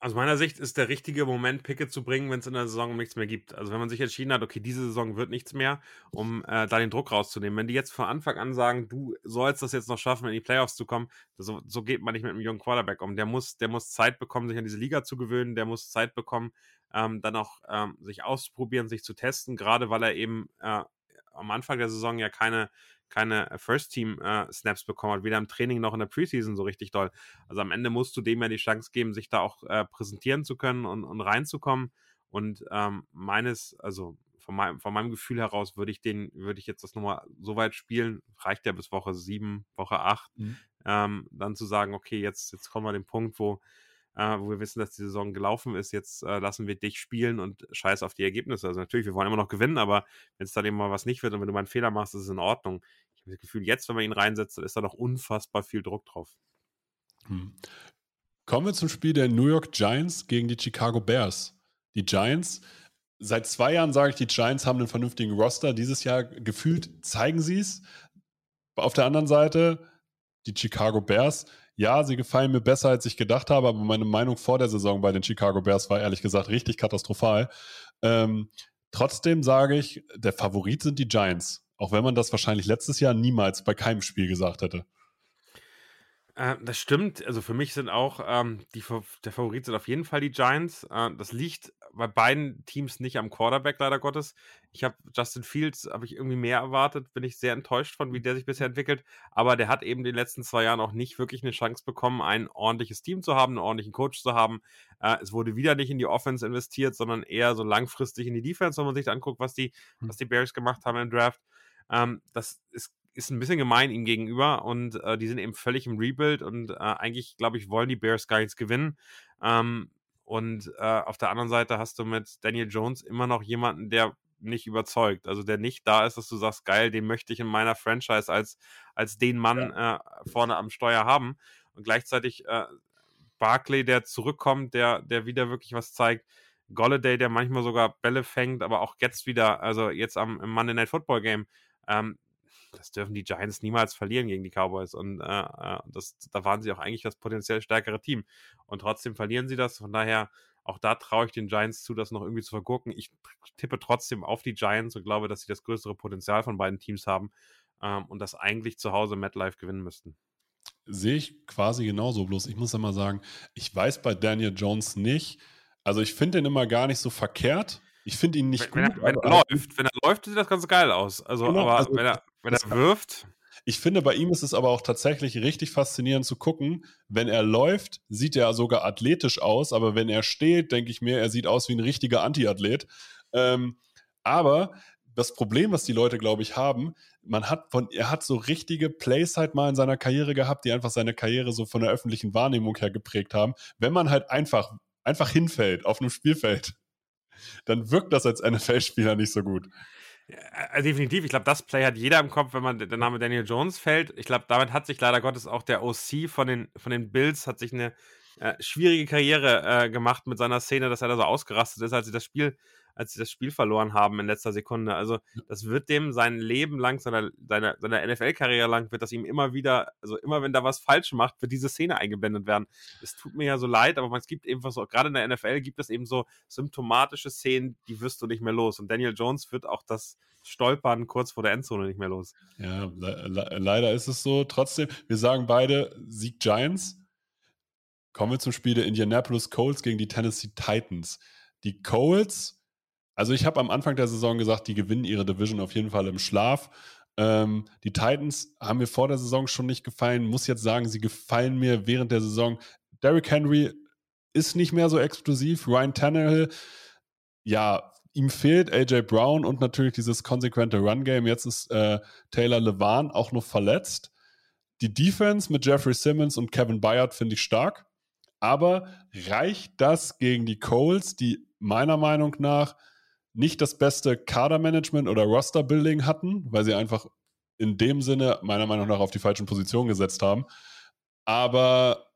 Aus meiner Sicht ist der richtige Moment, Pickett zu bringen, wenn es in der Saison nichts mehr gibt. Also wenn man sich entschieden hat, okay, diese Saison wird nichts mehr, um äh, da den Druck rauszunehmen. Wenn die jetzt von Anfang an sagen, du sollst das jetzt noch schaffen, in die Playoffs zu kommen, so, so geht man nicht mit einem jungen Quarterback um. Der muss, der muss Zeit bekommen, sich an diese Liga zu gewöhnen, der muss Zeit bekommen, ähm, dann auch ähm, sich auszuprobieren, sich zu testen, gerade weil er eben äh, am Anfang der Saison ja keine keine First-Team-Snaps äh, bekommen hat, weder im Training noch in der Preseason so richtig doll. Also am Ende musst du dem ja die Chance geben, sich da auch äh, präsentieren zu können und, und reinzukommen. Und ähm, meines, also von meinem, von meinem Gefühl heraus würde ich den, würde ich jetzt das nochmal so weit spielen, reicht ja bis Woche 7, Woche 8, mhm. ähm, dann zu sagen, okay, jetzt, jetzt kommen wir an den Punkt, wo äh, wo wir wissen, dass die Saison gelaufen ist. Jetzt äh, lassen wir dich spielen und scheiß auf die Ergebnisse. Also natürlich, wir wollen immer noch gewinnen, aber wenn es dann eben mal was nicht wird und wenn du mal einen Fehler machst, ist es in Ordnung. Ich habe das Gefühl, jetzt, wenn man ihn reinsetzt, ist da noch unfassbar viel Druck drauf. Hm. Kommen wir zum Spiel der New York Giants gegen die Chicago Bears. Die Giants, seit zwei Jahren sage ich, die Giants haben einen vernünftigen Roster. Dieses Jahr gefühlt zeigen sie es. Auf der anderen Seite, die Chicago Bears, ja, sie gefallen mir besser, als ich gedacht habe, aber meine Meinung vor der Saison bei den Chicago Bears war ehrlich gesagt richtig katastrophal. Ähm, trotzdem sage ich, der Favorit sind die Giants, auch wenn man das wahrscheinlich letztes Jahr niemals bei keinem Spiel gesagt hätte. Äh, das stimmt. Also für mich sind auch ähm, die, der Favorit sind auf jeden Fall die Giants. Äh, das liegt bei beiden Teams nicht am Quarterback, leider Gottes. Ich habe Justin Fields, habe ich irgendwie mehr erwartet, bin ich sehr enttäuscht von, wie der sich bisher entwickelt. Aber der hat eben in den letzten zwei Jahren auch nicht wirklich eine Chance bekommen, ein ordentliches Team zu haben, einen ordentlichen Coach zu haben. Äh, es wurde wieder nicht in die Offense investiert, sondern eher so langfristig in die Defense, wenn man sich anguckt, was die, hm. was die Bears gemacht haben im Draft. Ähm, das ist ist ein bisschen gemein ihm gegenüber und äh, die sind eben völlig im Rebuild und äh, eigentlich, glaube ich, wollen die Bears gar nichts gewinnen. Ähm, und äh, auf der anderen Seite hast du mit Daniel Jones immer noch jemanden, der nicht überzeugt. Also der nicht da ist, dass du sagst, geil, den möchte ich in meiner Franchise als, als den Mann ja. äh, vorne am Steuer haben. Und gleichzeitig äh, Barclay, der zurückkommt, der, der wieder wirklich was zeigt. Golladay, der manchmal sogar Bälle fängt, aber auch jetzt wieder, also jetzt am im Monday Night Football Game, ähm, das dürfen die Giants niemals verlieren gegen die Cowboys. Und äh, äh, das, da waren sie auch eigentlich das potenziell stärkere Team. Und trotzdem verlieren sie das. Von daher, auch da traue ich den Giants zu, das noch irgendwie zu vergurken. Ich tippe trotzdem auf die Giants und glaube, dass sie das größere Potenzial von beiden Teams haben ähm, und das eigentlich zu Hause MetLife gewinnen müssten. Sehe ich quasi genauso. Bloß ich muss immer sagen, ich weiß bei Daniel Jones nicht. Also ich finde den immer gar nicht so verkehrt. Ich finde ihn nicht wenn, gut. Wenn er, wenn er läuft, wenn er läuft, sieht das ganz geil aus. Also, genau, aber also, wenn er, wenn er wirft. Ich finde, bei ihm ist es aber auch tatsächlich richtig faszinierend zu gucken. Wenn er läuft, sieht er sogar athletisch aus, aber wenn er steht, denke ich mir, er sieht aus wie ein richtiger Anti-Athlet. Ähm, aber das Problem, was die Leute, glaube ich, haben, man hat von, er hat so richtige Plays halt mal in seiner Karriere gehabt, die einfach seine Karriere so von der öffentlichen Wahrnehmung her geprägt haben. Wenn man halt einfach, einfach hinfällt auf einem Spielfeld dann wirkt das als NFL-Spieler nicht so gut. Ja, äh, definitiv. Ich glaube, das Play hat jeder im Kopf, wenn man der Name Daniel Jones fällt. Ich glaube, damit hat sich leider Gottes auch der OC von den, von den Bills, hat sich eine äh, schwierige Karriere äh, gemacht mit seiner Szene, dass er da so ausgerastet ist, als sie das Spiel als sie das Spiel verloren haben in letzter Sekunde. Also das wird dem sein Leben lang, seiner, seiner, seiner NFL-Karriere lang, wird das ihm immer wieder, also immer wenn da was falsch macht, wird diese Szene eingeblendet werden. Es tut mir ja so leid, aber es gibt eben so, gerade in der NFL gibt es eben so symptomatische Szenen, die wirst du nicht mehr los. Und Daniel Jones wird auch das Stolpern kurz vor der Endzone nicht mehr los. Ja, le le leider ist es so. Trotzdem, wir sagen beide Sieg Giants. Kommen wir zum Spiel der Indianapolis Colts gegen die Tennessee Titans. Die Colts also ich habe am Anfang der Saison gesagt, die gewinnen ihre Division auf jeden Fall im Schlaf. Ähm, die Titans haben mir vor der Saison schon nicht gefallen. Muss jetzt sagen, sie gefallen mir während der Saison. Derrick Henry ist nicht mehr so explosiv. Ryan Tannehill, ja, ihm fehlt AJ Brown und natürlich dieses konsequente Run-Game. Jetzt ist äh, Taylor Levan auch noch verletzt. Die Defense mit Jeffrey Simmons und Kevin Bayard finde ich stark. Aber reicht das gegen die Coles, die meiner Meinung nach nicht das beste Kadermanagement oder Roster-Building hatten, weil sie einfach in dem Sinne meiner Meinung nach auf die falschen Positionen gesetzt haben, aber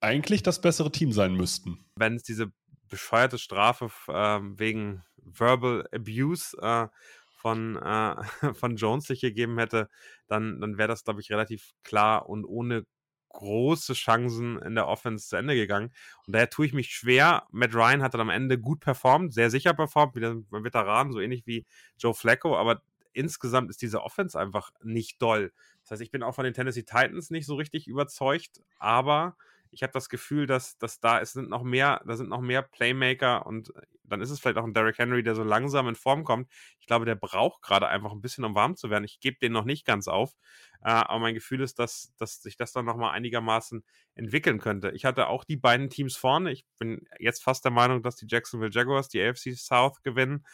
eigentlich das bessere Team sein müssten. Wenn es diese bescheuerte Strafe äh, wegen Verbal Abuse äh, von, äh, von Jones sich gegeben hätte, dann, dann wäre das, glaube ich, relativ klar und ohne große Chancen in der Offense zu Ende gegangen. Und daher tue ich mich schwer. Matt Ryan hat dann am Ende gut performt, sehr sicher performt, wieder ein Veteran, so ähnlich wie Joe Flacco, aber insgesamt ist diese Offense einfach nicht doll. Das heißt, ich bin auch von den Tennessee Titans nicht so richtig überzeugt, aber ich habe das Gefühl, dass, dass da es sind noch mehr, da sind noch mehr Playmaker und dann ist es vielleicht auch ein Derrick Henry, der so langsam in Form kommt. Ich glaube, der braucht gerade einfach ein bisschen, um warm zu werden. Ich gebe den noch nicht ganz auf, äh, aber mein Gefühl ist, dass, dass sich das dann nochmal einigermaßen entwickeln könnte. Ich hatte auch die beiden Teams vorne. Ich bin jetzt fast der Meinung, dass die Jacksonville Jaguars die AFC South gewinnen,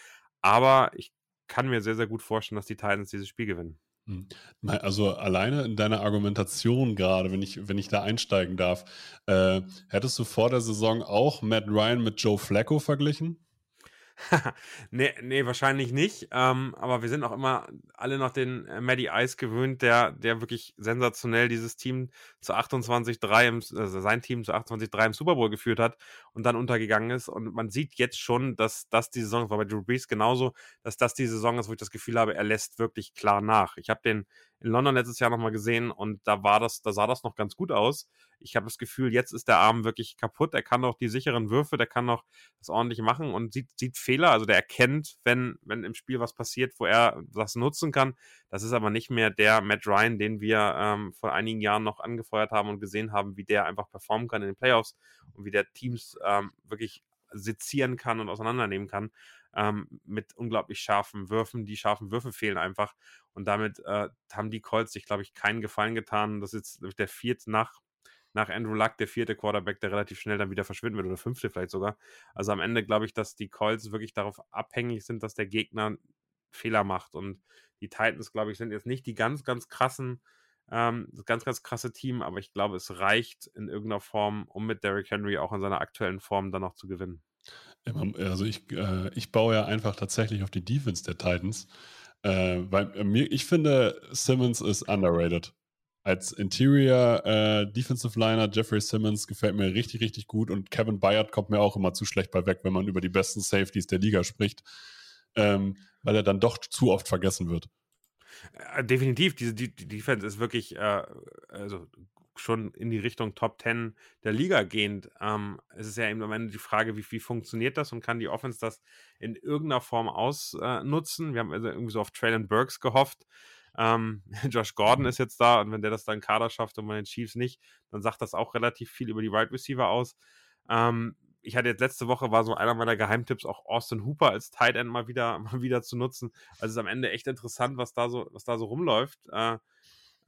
aber ich kann mir sehr, sehr gut vorstellen, dass die Titans dieses Spiel gewinnen. Hm. Also alleine in deiner Argumentation gerade, wenn ich, wenn ich da einsteigen darf, äh, hättest du vor der Saison auch Matt Ryan mit Joe Flacco verglichen? nee, nee, wahrscheinlich nicht. Ähm, aber wir sind auch immer alle noch den äh, Maddie Ice gewöhnt, der, der wirklich sensationell dieses Team zu 28-3, im, also sein Team zu 28-3 im Super Bowl geführt hat und dann untergegangen ist. Und man sieht jetzt schon, dass das die Saison, war bei Drew Brees genauso, dass das die Saison ist, wo ich das Gefühl habe, er lässt wirklich klar nach. Ich habe den in London letztes Jahr nochmal gesehen und da war das, da sah das noch ganz gut aus. Ich habe das Gefühl, jetzt ist der Arm wirklich kaputt. Er kann auch die sicheren Würfe, der kann noch das ordentlich machen und sieht, sieht Fehler. Also der erkennt, wenn, wenn im Spiel was passiert, wo er das nutzen kann. Das ist aber nicht mehr der Matt Ryan, den wir ähm, vor einigen Jahren noch angefeuert haben und gesehen haben, wie der einfach performen kann in den Playoffs und wie der Teams ähm, wirklich sezieren kann und auseinandernehmen kann ähm, mit unglaublich scharfen Würfen. Die scharfen Würfe fehlen einfach. Und damit äh, haben die Colts sich, glaube ich, keinen Gefallen getan. Das ist jetzt der vierte nach, nach Andrew Luck, der vierte Quarterback, der relativ schnell dann wieder verschwinden wird oder fünfte vielleicht sogar. Also am Ende glaube ich, dass die Colts wirklich darauf abhängig sind, dass der Gegner Fehler macht. Und die Titans, glaube ich, sind jetzt nicht die ganz, ganz krassen, ähm, das ganz, ganz krasse Team, aber ich glaube, es reicht in irgendeiner Form, um mit Derrick Henry auch in seiner aktuellen Form dann noch zu gewinnen. Also ich, äh, ich baue ja einfach tatsächlich auf die Defense der Titans, äh, weil äh, mir, ich finde, Simmons ist underrated. Als Interior äh, Defensive Liner, Jeffrey Simmons gefällt mir richtig, richtig gut und Kevin Bayard kommt mir auch immer zu schlecht bei weg, wenn man über die besten Safeties der Liga spricht, ähm, weil er dann doch zu oft vergessen wird. Äh, definitiv, diese die, die Defense ist wirklich äh, also schon in die Richtung Top 10 der Liga gehend. Ähm, es ist ja eben am Ende die Frage, wie, wie funktioniert das und kann die Offense das in irgendeiner Form ausnutzen? Wir haben also irgendwie so auf Traylon Burks gehofft. Ähm, Josh Gordon ist jetzt da und wenn der das dann Kader schafft und bei den Chiefs nicht, dann sagt das auch relativ viel über die Wide right Receiver aus. Ähm, ich hatte jetzt letzte Woche war so einer meiner Geheimtipps auch Austin Hooper als Tight End mal wieder mal wieder zu nutzen. Also ist am Ende echt interessant, was da so was da so rumläuft. Äh,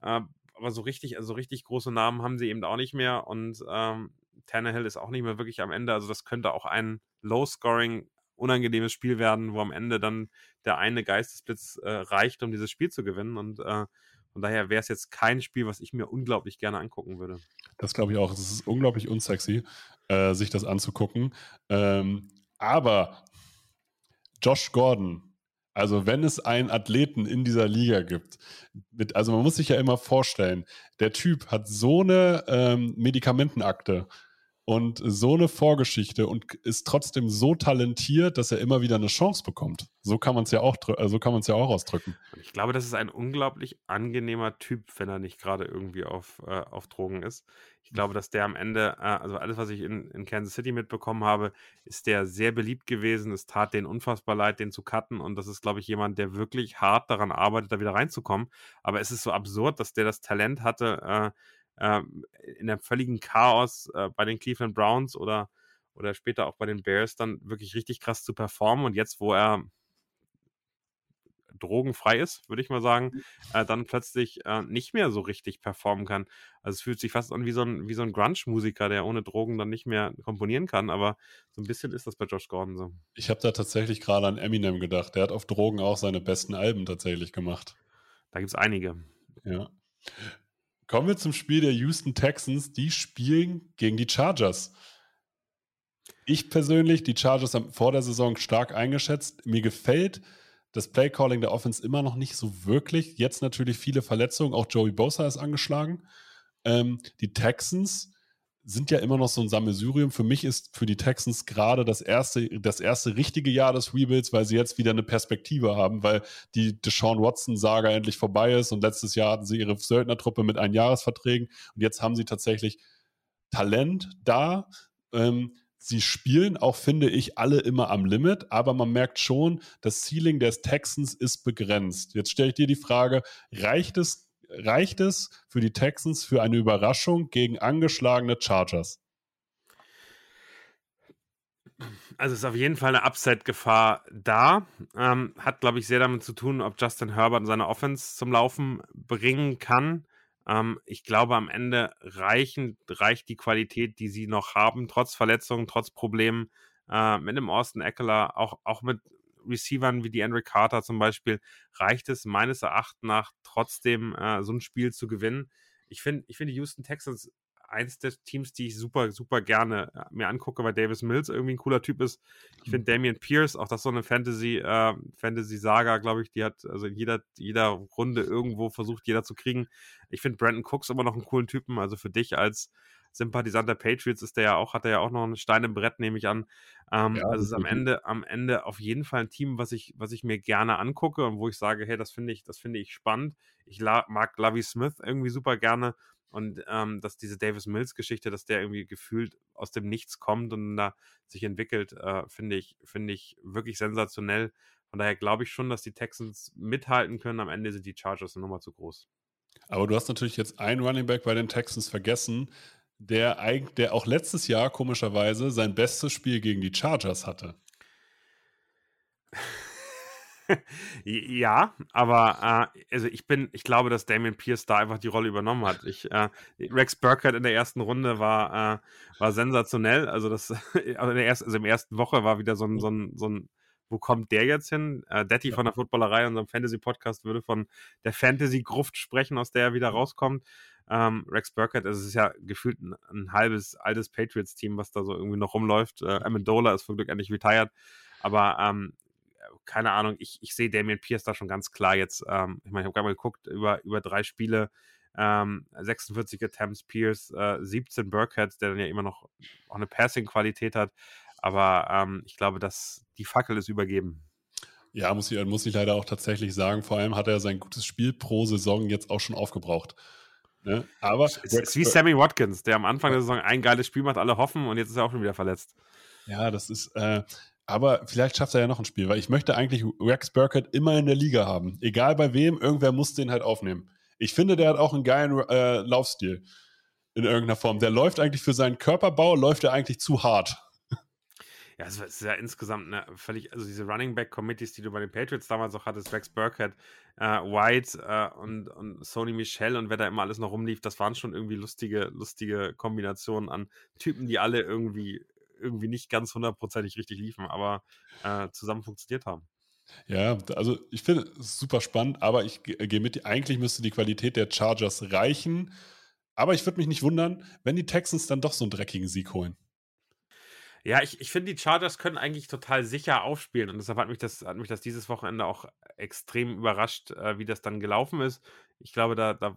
äh, aber so richtig, also richtig große Namen haben sie eben auch nicht mehr und ähm, Tannehill ist auch nicht mehr wirklich am Ende. Also das könnte auch ein Low-Scoring, unangenehmes Spiel werden, wo am Ende dann der eine Geistesblitz äh, reicht, um dieses Spiel zu gewinnen. Und äh, von daher wäre es jetzt kein Spiel, was ich mir unglaublich gerne angucken würde. Das glaube ich auch. Es ist unglaublich unsexy, äh, sich das anzugucken. Ähm, aber Josh Gordon also wenn es einen Athleten in dieser Liga gibt, mit, also man muss sich ja immer vorstellen, der Typ hat so eine ähm, Medikamentenakte und so eine Vorgeschichte und ist trotzdem so talentiert, dass er immer wieder eine Chance bekommt. So kann man es ja auch, äh, so kann man es ja auch ausdrücken. Ich glaube, das ist ein unglaublich angenehmer Typ, wenn er nicht gerade irgendwie auf, äh, auf Drogen ist. Ich glaube, dass der am Ende, äh, also alles, was ich in, in Kansas City mitbekommen habe, ist der sehr beliebt gewesen. Es tat den unfassbar leid, den zu cutten. Und das ist, glaube ich, jemand, der wirklich hart daran arbeitet, da wieder reinzukommen. Aber es ist so absurd, dass der das Talent hatte, äh, äh, in einem völligen Chaos äh, bei den Cleveland Browns oder, oder später auch bei den Bears dann wirklich richtig krass zu performen. Und jetzt, wo er drogenfrei ist, würde ich mal sagen, mhm. äh, dann plötzlich äh, nicht mehr so richtig performen kann. Also es fühlt sich fast an wie so ein, wie so ein Grunge-Musiker, der ohne Drogen dann nicht mehr komponieren kann, aber so ein bisschen ist das bei Josh Gordon so. Ich habe da tatsächlich gerade an Eminem gedacht. Der hat auf Drogen auch seine besten Alben tatsächlich gemacht. Da gibt es einige. Ja. Kommen wir zum Spiel der Houston Texans. Die spielen gegen die Chargers. Ich persönlich, die Chargers haben vor der Saison stark eingeschätzt. Mir gefällt das Playcalling der Offense immer noch nicht so wirklich. Jetzt natürlich viele Verletzungen. Auch Joey Bosa ist angeschlagen. Ähm, die Texans sind ja immer noch so ein Sammelsurium. Für mich ist für die Texans gerade das erste, das erste richtige Jahr des Rebuilds, weil sie jetzt wieder eine Perspektive haben, weil die Deshaun Watson-Saga endlich vorbei ist und letztes Jahr hatten sie ihre Söldnertruppe mit Einjahresverträgen und jetzt haben sie tatsächlich Talent da. Ähm, sie spielen auch, finde ich, alle immer am Limit, aber man merkt schon, das Ceiling des Texans ist begrenzt. Jetzt stelle ich dir die Frage, reicht es reicht es für die Texans für eine Überraschung gegen angeschlagene Chargers? Also ist auf jeden Fall eine Upset-Gefahr da. Ähm, hat, glaube ich, sehr damit zu tun, ob Justin Herbert seine Offense zum Laufen bringen kann. Ähm, ich glaube, am Ende reichen, reicht die Qualität, die sie noch haben, trotz Verletzungen, trotz Problemen äh, mit dem Austin Eckler, auch, auch mit Receivern wie die Andrew Carter zum Beispiel, reicht es meines Erachtens nach trotzdem äh, so ein Spiel zu gewinnen. Ich finde, ich finde die Houston Texans eins der Teams, die ich super, super gerne äh, mir angucke, weil Davis Mills irgendwie ein cooler Typ ist. Ich finde mhm. Damian Pierce, auch das so eine Fantasy, äh, Fantasy-Saga, glaube ich, die hat also in jeder, jeder Runde irgendwo versucht, jeder zu kriegen. Ich finde Brandon Cooks immer noch einen coolen Typen, also für dich als Sympathisant der Patriots ist der ja auch, hat er ja auch noch einen Stein im Brett, nehme ich an. Ähm, ja, also es ist am Ende, am Ende auf jeden Fall ein Team, was ich, was ich mir gerne angucke und wo ich sage, hey, das finde ich, das finde ich spannend. Ich mag Lovey Smith irgendwie super gerne. Und ähm, dass diese Davis Mills-Geschichte, dass der irgendwie gefühlt aus dem Nichts kommt und da sich entwickelt, äh, finde ich, finde ich wirklich sensationell. Von daher glaube ich schon, dass die Texans mithalten können. Am Ende sind die Chargers eine Nummer zu groß. Aber du hast natürlich jetzt einen Running Back bei den Texans vergessen, der, der auch letztes Jahr komischerweise sein bestes Spiel gegen die Chargers hatte. ja, aber äh, also ich bin, ich glaube, dass Damien Pierce da einfach die Rolle übernommen hat. Ich, äh, Rex Burkhardt in der ersten Runde war, äh, war sensationell. Also das, also, in der ersten, also im ersten Woche war wieder so ein, so ein, so ein wo kommt der jetzt hin? Äh, Detti ja. von der Footballerei, unserem Fantasy-Podcast, würde von der Fantasy-Gruft sprechen, aus der er wieder rauskommt. Ähm, Rex Burkett, also es ist ja gefühlt ein, ein halbes altes Patriots-Team, was da so irgendwie noch rumläuft. Äh, Amendola ist zum Glück endlich retired. Aber ähm, keine Ahnung, ich, ich sehe Damien Pierce da schon ganz klar jetzt. Ähm, ich meine, ich habe gerade mal geguckt, über, über drei Spiele, ähm, 46 Attempts Pierce, äh, 17 Burkhead, der dann ja immer noch auch eine Passing-Qualität hat. Aber ähm, ich glaube, dass die Fackel ist übergeben. Ja, muss ich, muss ich leider auch tatsächlich sagen. Vor allem hat er sein gutes Spiel pro Saison jetzt auch schon aufgebraucht. Ne? Aber es ist wie Sammy Watkins, der am Anfang der Saison ein geiles Spiel macht, alle hoffen und jetzt ist er auch schon wieder verletzt. Ja, das ist, äh, aber vielleicht schafft er ja noch ein Spiel, weil ich möchte eigentlich Rex Burkett immer in der Liga haben. Egal bei wem, irgendwer muss den halt aufnehmen. Ich finde, der hat auch einen geilen äh, Laufstil in irgendeiner Form. Der läuft eigentlich für seinen Körperbau, läuft er eigentlich zu hart. Ja, es ist ja insgesamt eine völlig, also diese Running Back Committees, die du bei den Patriots damals auch hattest, Rex Burkhead, äh, White äh, und, und Sony Michel und wer da immer alles noch rumlief, das waren schon irgendwie lustige, lustige Kombinationen an Typen, die alle irgendwie irgendwie nicht ganz hundertprozentig richtig liefen, aber äh, zusammen funktioniert haben. Ja, also ich finde es super spannend, aber ich gehe mit, eigentlich müsste die Qualität der Chargers reichen. Aber ich würde mich nicht wundern, wenn die Texans dann doch so einen dreckigen Sieg holen. Ja, ich, ich finde, die Chargers können eigentlich total sicher aufspielen und deshalb hat mich das, hat mich das dieses Wochenende auch extrem überrascht, äh, wie das dann gelaufen ist. Ich glaube, da, da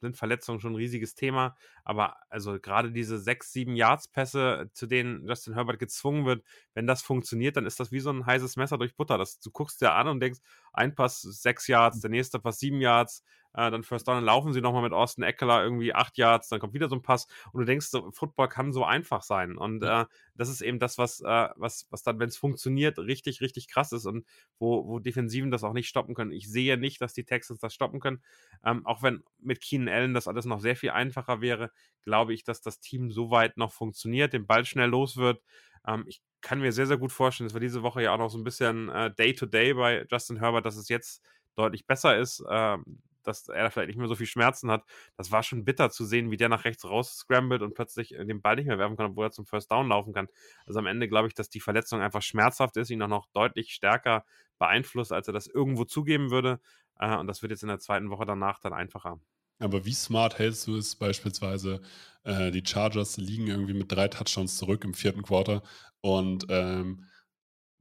sind Verletzungen schon ein riesiges Thema. Aber also gerade diese sechs, sieben Yards-Pässe, zu denen Justin Herbert gezwungen wird, wenn das funktioniert, dann ist das wie so ein heißes Messer durch Butter. Das, du guckst dir an und denkst, ein Pass sechs Yards, der nächste Pass sieben Yards, äh, dann First Down, dann laufen sie nochmal mit Austin Eckler irgendwie acht Yards, dann kommt wieder so ein Pass und du denkst, so, Football kann so einfach sein. Und äh, das ist eben das, was, äh, was, was dann, wenn es funktioniert, richtig, richtig krass ist und wo, wo Defensiven das auch nicht stoppen können. Ich sehe nicht, dass die Texans das stoppen können. Ähm, auch wenn mit Keenan Allen das alles noch sehr viel einfacher wäre, glaube ich, dass das Team so weit noch funktioniert, den Ball schnell los wird. Ähm, ich kann mir sehr, sehr gut vorstellen, dass wir diese Woche ja auch noch so ein bisschen Day-to-Day äh, -Day bei Justin Herbert, dass es jetzt deutlich besser ist. Ähm, dass er vielleicht nicht mehr so viel Schmerzen hat. Das war schon bitter zu sehen, wie der nach rechts raus scrambled und plötzlich den Ball nicht mehr werfen kann, obwohl er zum First Down laufen kann. Also am Ende glaube ich, dass die Verletzung einfach schmerzhaft ist, ihn auch noch deutlich stärker beeinflusst, als er das irgendwo zugeben würde. Äh, und das wird jetzt in der zweiten Woche danach dann einfacher. Aber wie smart hältst du es beispielsweise? Äh, die Chargers liegen irgendwie mit drei Touchdowns zurück im vierten Quarter und ähm,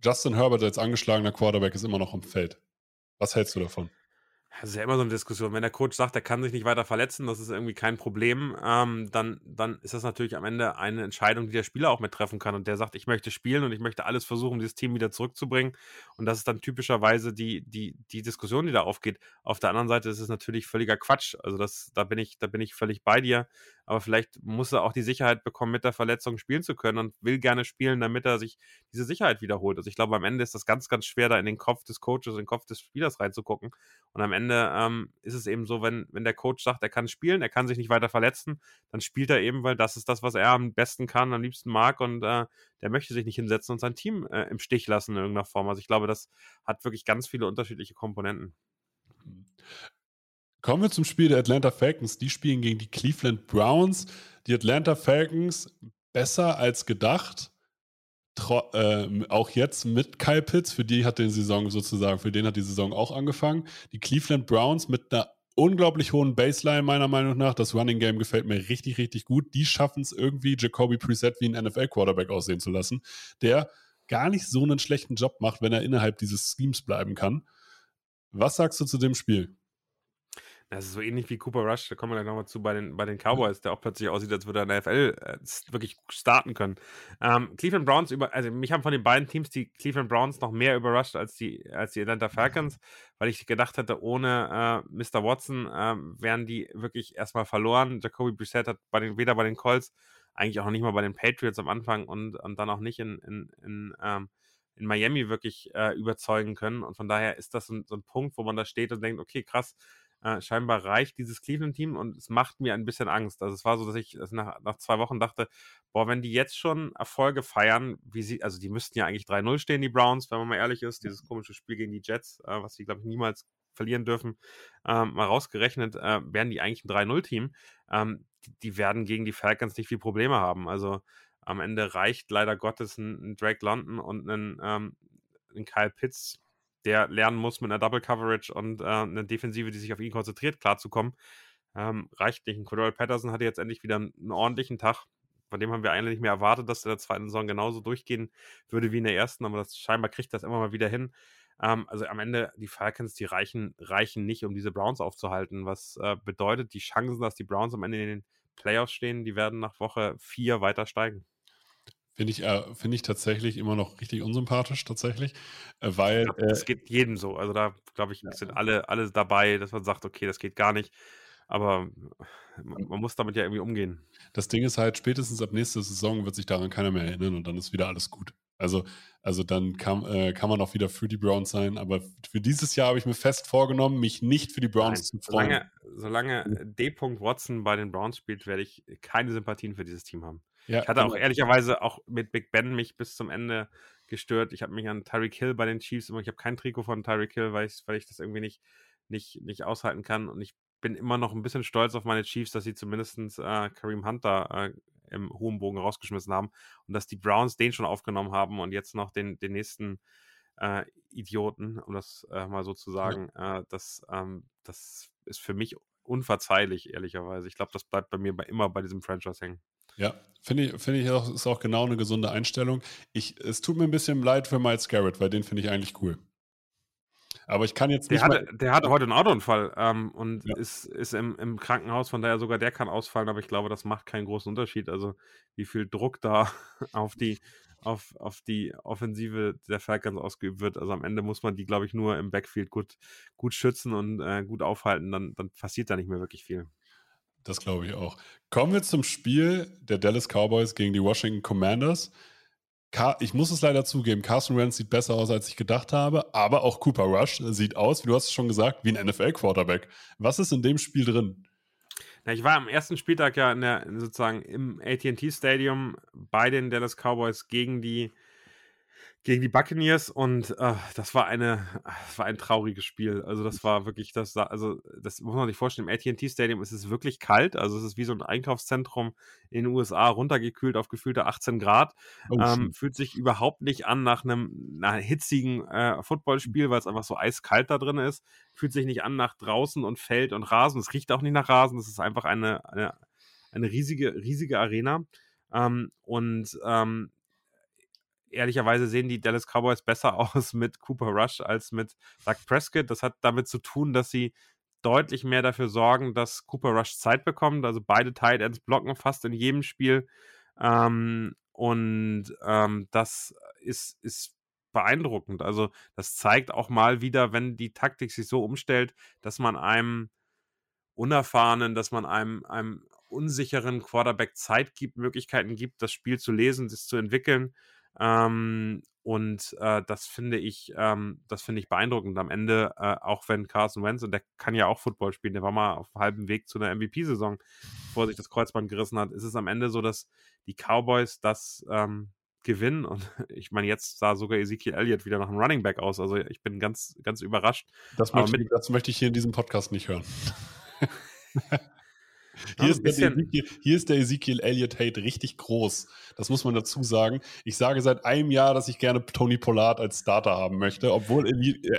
Justin Herbert als angeschlagener Quarterback ist immer noch im Feld. Was hältst du davon? Das ist ja immer so eine Diskussion. Wenn der Coach sagt, er kann sich nicht weiter verletzen, das ist irgendwie kein Problem, ähm, dann, dann ist das natürlich am Ende eine Entscheidung, die der Spieler auch mit treffen kann. Und der sagt, ich möchte spielen und ich möchte alles versuchen, dieses Team wieder zurückzubringen. Und das ist dann typischerweise die, die, die Diskussion, die da aufgeht. Auf der anderen Seite ist es natürlich völliger Quatsch. Also das, da bin ich, da bin ich völlig bei dir aber vielleicht muss er auch die Sicherheit bekommen, mit der Verletzung spielen zu können und will gerne spielen, damit er sich diese Sicherheit wiederholt. Also ich glaube, am Ende ist das ganz, ganz schwer, da in den Kopf des Coaches, in den Kopf des Spielers reinzugucken. Und am Ende ähm, ist es eben so, wenn, wenn der Coach sagt, er kann spielen, er kann sich nicht weiter verletzen, dann spielt er eben, weil das ist das, was er am besten kann, am liebsten mag und äh, der möchte sich nicht hinsetzen und sein Team äh, im Stich lassen in irgendeiner Form. Also ich glaube, das hat wirklich ganz viele unterschiedliche Komponenten. Kommen wir zum Spiel der Atlanta Falcons. Die spielen gegen die Cleveland Browns. Die Atlanta Falcons besser als gedacht. Tro äh, auch jetzt mit Kyle Pitts, für die hat die Saison sozusagen, für den hat die Saison auch angefangen. Die Cleveland Browns mit einer unglaublich hohen Baseline, meiner Meinung nach. Das Running Game gefällt mir richtig, richtig gut. Die schaffen es irgendwie, Jacoby Preset wie ein NFL-Quarterback aussehen zu lassen, der gar nicht so einen schlechten Job macht, wenn er innerhalb dieses Schemes bleiben kann. Was sagst du zu dem Spiel? Das ist so ähnlich wie Cooper Rush, da kommen wir gleich nochmal zu bei den, bei den Cowboys, der auch plötzlich aussieht, als würde er in der NFL äh, wirklich starten können. Ähm, Cleveland Browns, über, also mich haben von den beiden Teams die Cleveland Browns noch mehr überrascht als die, als die Atlanta Falcons, weil ich gedacht hätte, ohne äh, Mr. Watson äh, wären die wirklich erstmal verloren. Jacoby Brissett hat bei den, weder bei den Colts, eigentlich auch noch nicht mal bei den Patriots am Anfang und, und dann auch nicht in, in, in ähm, in Miami wirklich äh, überzeugen können. Und von daher ist das so so ein Punkt, wo man da steht und denkt, okay, krass, äh, scheinbar reicht dieses Cleveland-Team und es macht mir ein bisschen Angst. Also es war so, dass ich also nach, nach zwei Wochen dachte, boah, wenn die jetzt schon Erfolge feiern, wie sie, also die müssten ja eigentlich 3-0 stehen, die Browns, wenn man mal ehrlich ist, dieses komische Spiel gegen die Jets, äh, was sie, glaube ich, niemals verlieren dürfen, ähm, mal rausgerechnet, äh, wären die eigentlich ein 3-0-Team. Ähm, die, die, werden gegen die Falcons nicht viel Probleme haben. Also am Ende reicht leider Gottes ein, ein Drake London und ein, ähm, einen Kyle Pitts, der lernen muss, mit einer Double Coverage und äh, einer Defensive, die sich auf ihn konzentriert, klarzukommen. Ähm, reicht nicht. Ein Cordell Patterson hatte jetzt endlich wieder einen, einen ordentlichen Tag. Von dem haben wir eigentlich nicht mehr erwartet, dass er in der zweiten Saison genauso durchgehen würde wie in der ersten, aber das scheinbar kriegt das immer mal wieder hin. Ähm, also am Ende, die Falcons, die reichen, reichen nicht, um diese Browns aufzuhalten, was äh, bedeutet, die Chancen, dass die Browns am Ende in den Playoffs stehen, die werden nach Woche vier weiter steigen. Finde ich, äh, find ich tatsächlich immer noch richtig unsympathisch, tatsächlich. Äh, weil. Glaub, das äh, geht jedem so. Also da, glaube ich, sind alle, alle dabei, dass man sagt, okay, das geht gar nicht. Aber man, man, muss damit ja irgendwie umgehen. Das Ding ist halt, spätestens ab nächster Saison wird sich daran keiner mehr erinnern und dann ist wieder alles gut. Also, also dann kann, äh, kann man auch wieder für die Browns sein. Aber für dieses Jahr habe ich mir fest vorgenommen, mich nicht für die Browns Nein, zu freuen. Solange, solange D. Watson bei den Browns spielt, werde ich keine Sympathien für dieses Team haben. Ja, ich hatte auch ehrlicherweise auch mit Big Ben mich bis zum Ende gestört. Ich habe mich an Tyreek Hill bei den Chiefs immer, ich habe kein Trikot von Tyreek Hill, weil ich, weil ich das irgendwie nicht, nicht, nicht aushalten kann. Und ich bin immer noch ein bisschen stolz auf meine Chiefs, dass sie zumindest äh, Kareem Hunter äh, im hohen Bogen rausgeschmissen haben und dass die Browns den schon aufgenommen haben und jetzt noch den, den nächsten äh, Idioten, um das äh, mal so zu sagen. Ja. Äh, das, ähm, das ist für mich unverzeihlich, ehrlicherweise. Ich glaube, das bleibt bei mir bei, immer bei diesem Franchise hängen. Ja, finde ich, finde ich auch, ist auch genau eine gesunde Einstellung. Ich, es tut mir ein bisschen leid für Miles Garrett, weil den finde ich eigentlich cool. Aber ich kann jetzt der nicht. Hatte, der hatte heute einen Autounfall ähm, und ja. ist, ist im, im Krankenhaus, von daher sogar der kann ausfallen, aber ich glaube, das macht keinen großen Unterschied. Also, wie viel Druck da auf die, auf, auf die Offensive der Falcons ausgeübt wird. Also am Ende muss man die, glaube ich, nur im Backfield gut, gut schützen und äh, gut aufhalten, dann, dann passiert da nicht mehr wirklich viel. Das glaube ich auch. Kommen wir zum Spiel der Dallas Cowboys gegen die Washington Commanders. Ich muss es leider zugeben, Carson Wentz sieht besser aus, als ich gedacht habe, aber auch Cooper Rush sieht aus, wie du hast es schon gesagt, wie ein NFL-Quarterback. Was ist in dem Spiel drin? Na, ich war am ersten Spieltag ja in der, sozusagen im ATT Stadium bei den Dallas Cowboys gegen die gegen die Buccaneers und äh, das war eine, das war ein trauriges Spiel. Also das war wirklich, das, also das muss man sich vorstellen. Im AT&T Stadium ist es wirklich kalt. Also es ist wie so ein Einkaufszentrum in den USA runtergekühlt auf gefühlte 18 Grad. Oh, ähm, fühlt sich überhaupt nicht an nach einem, nach einem hitzigen äh, Footballspiel, weil es einfach so eiskalt da drin ist. Fühlt sich nicht an nach draußen und Feld und Rasen. Es riecht auch nicht nach Rasen. Es ist einfach eine, eine, eine riesige, riesige Arena. Ähm, und ähm, ehrlicherweise sehen die Dallas Cowboys besser aus mit Cooper Rush als mit Doug Prescott. Das hat damit zu tun, dass sie deutlich mehr dafür sorgen, dass Cooper Rush Zeit bekommt. Also beide Tight Ends blocken fast in jedem Spiel. Ähm, und ähm, das ist, ist beeindruckend. Also das zeigt auch mal wieder, wenn die Taktik sich so umstellt, dass man einem unerfahrenen, dass man einem, einem unsicheren Quarterback Zeit gibt, Möglichkeiten gibt, das Spiel zu lesen, das zu entwickeln. Ähm, und äh, das finde ich, ähm, das finde ich beeindruckend am Ende, äh, auch wenn Carson Wentz, und der kann ja auch Football spielen, der war mal auf halbem Weg zu einer MVP-Saison, bevor sich das Kreuzband gerissen hat, ist es am Ende so, dass die Cowboys das ähm, gewinnen. Und ich meine, jetzt sah sogar Ezekiel Elliott wieder nach einem Running Back aus. Also ich bin ganz, ganz überrascht. Das möchte, mit, das möchte ich hier in diesem Podcast nicht hören. Hier, ist Ezekiel, hier, ist der Ezekiel Elliott Hate richtig groß. Das muss man dazu sagen. Ich sage seit einem Jahr, dass ich gerne Tony Pollard als Starter haben möchte, obwohl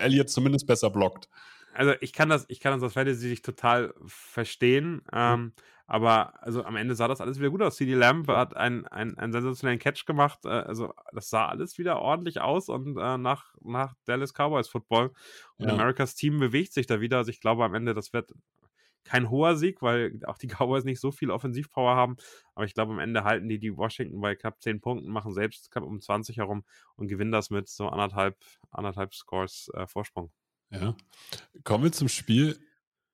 Elliott zumindest besser blockt. Also ich kann das, ich kann das aus Fantasy sich total verstehen. Mhm. Ähm, aber also am Ende sah das alles wieder gut aus. CD Lamb hat einen, einen, einen sensationellen Catch gemacht. Äh, also das sah alles wieder ordentlich aus und äh, nach, nach Dallas Cowboys Football. Und ja. Americas Team bewegt sich da wieder. Also ich glaube am Ende, das wird kein hoher Sieg, weil auch die Cowboys nicht so viel Offensivpower haben. Aber ich glaube, am Ende halten die die Washington bei knapp 10 Punkten, machen selbst knapp um 20 herum und gewinnen das mit so anderthalb, anderthalb Scores äh, Vorsprung. Ja. Kommen wir zum Spiel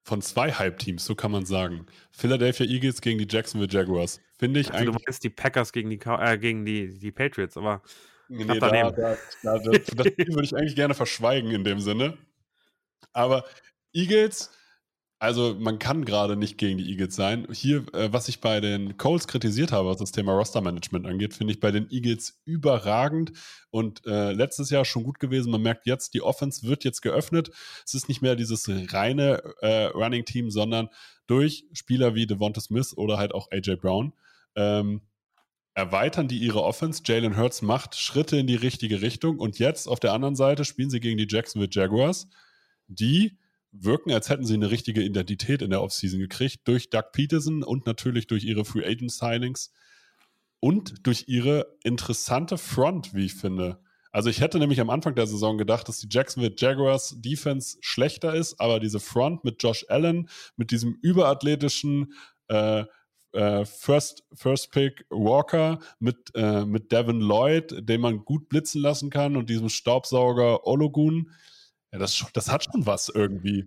von zwei Hype-Teams, so kann man sagen. Philadelphia Eagles gegen die Jacksonville Jaguars. Finde ich also eigentlich. Du meinst die Packers gegen die, äh, gegen die, die Patriots, aber. Nee, da, da, da, das, das würde ich eigentlich gerne verschweigen in dem Sinne. Aber Eagles also man kann gerade nicht gegen die Eagles sein. Hier, äh, was ich bei den Colts kritisiert habe, was das Thema Roster-Management angeht, finde ich bei den Eagles überragend und äh, letztes Jahr schon gut gewesen. Man merkt jetzt, die Offense wird jetzt geöffnet. Es ist nicht mehr dieses reine äh, Running-Team, sondern durch Spieler wie Devonta Smith oder halt auch AJ Brown. Ähm, erweitern die ihre Offense. Jalen Hurts macht Schritte in die richtige Richtung. Und jetzt auf der anderen Seite spielen sie gegen die Jacksonville Jaguars, die wirken, als hätten sie eine richtige Identität in der Offseason gekriegt, durch Doug Peterson und natürlich durch ihre Free Agent Signings und durch ihre interessante Front, wie ich finde. Also ich hätte nämlich am Anfang der Saison gedacht, dass die Jacksonville Jaguars Defense schlechter ist, aber diese Front mit Josh Allen, mit diesem überathletischen äh, äh, First, First Pick Walker, mit, äh, mit Devin Lloyd, den man gut blitzen lassen kann und diesem Staubsauger Ologun, ja, das, das hat schon was irgendwie.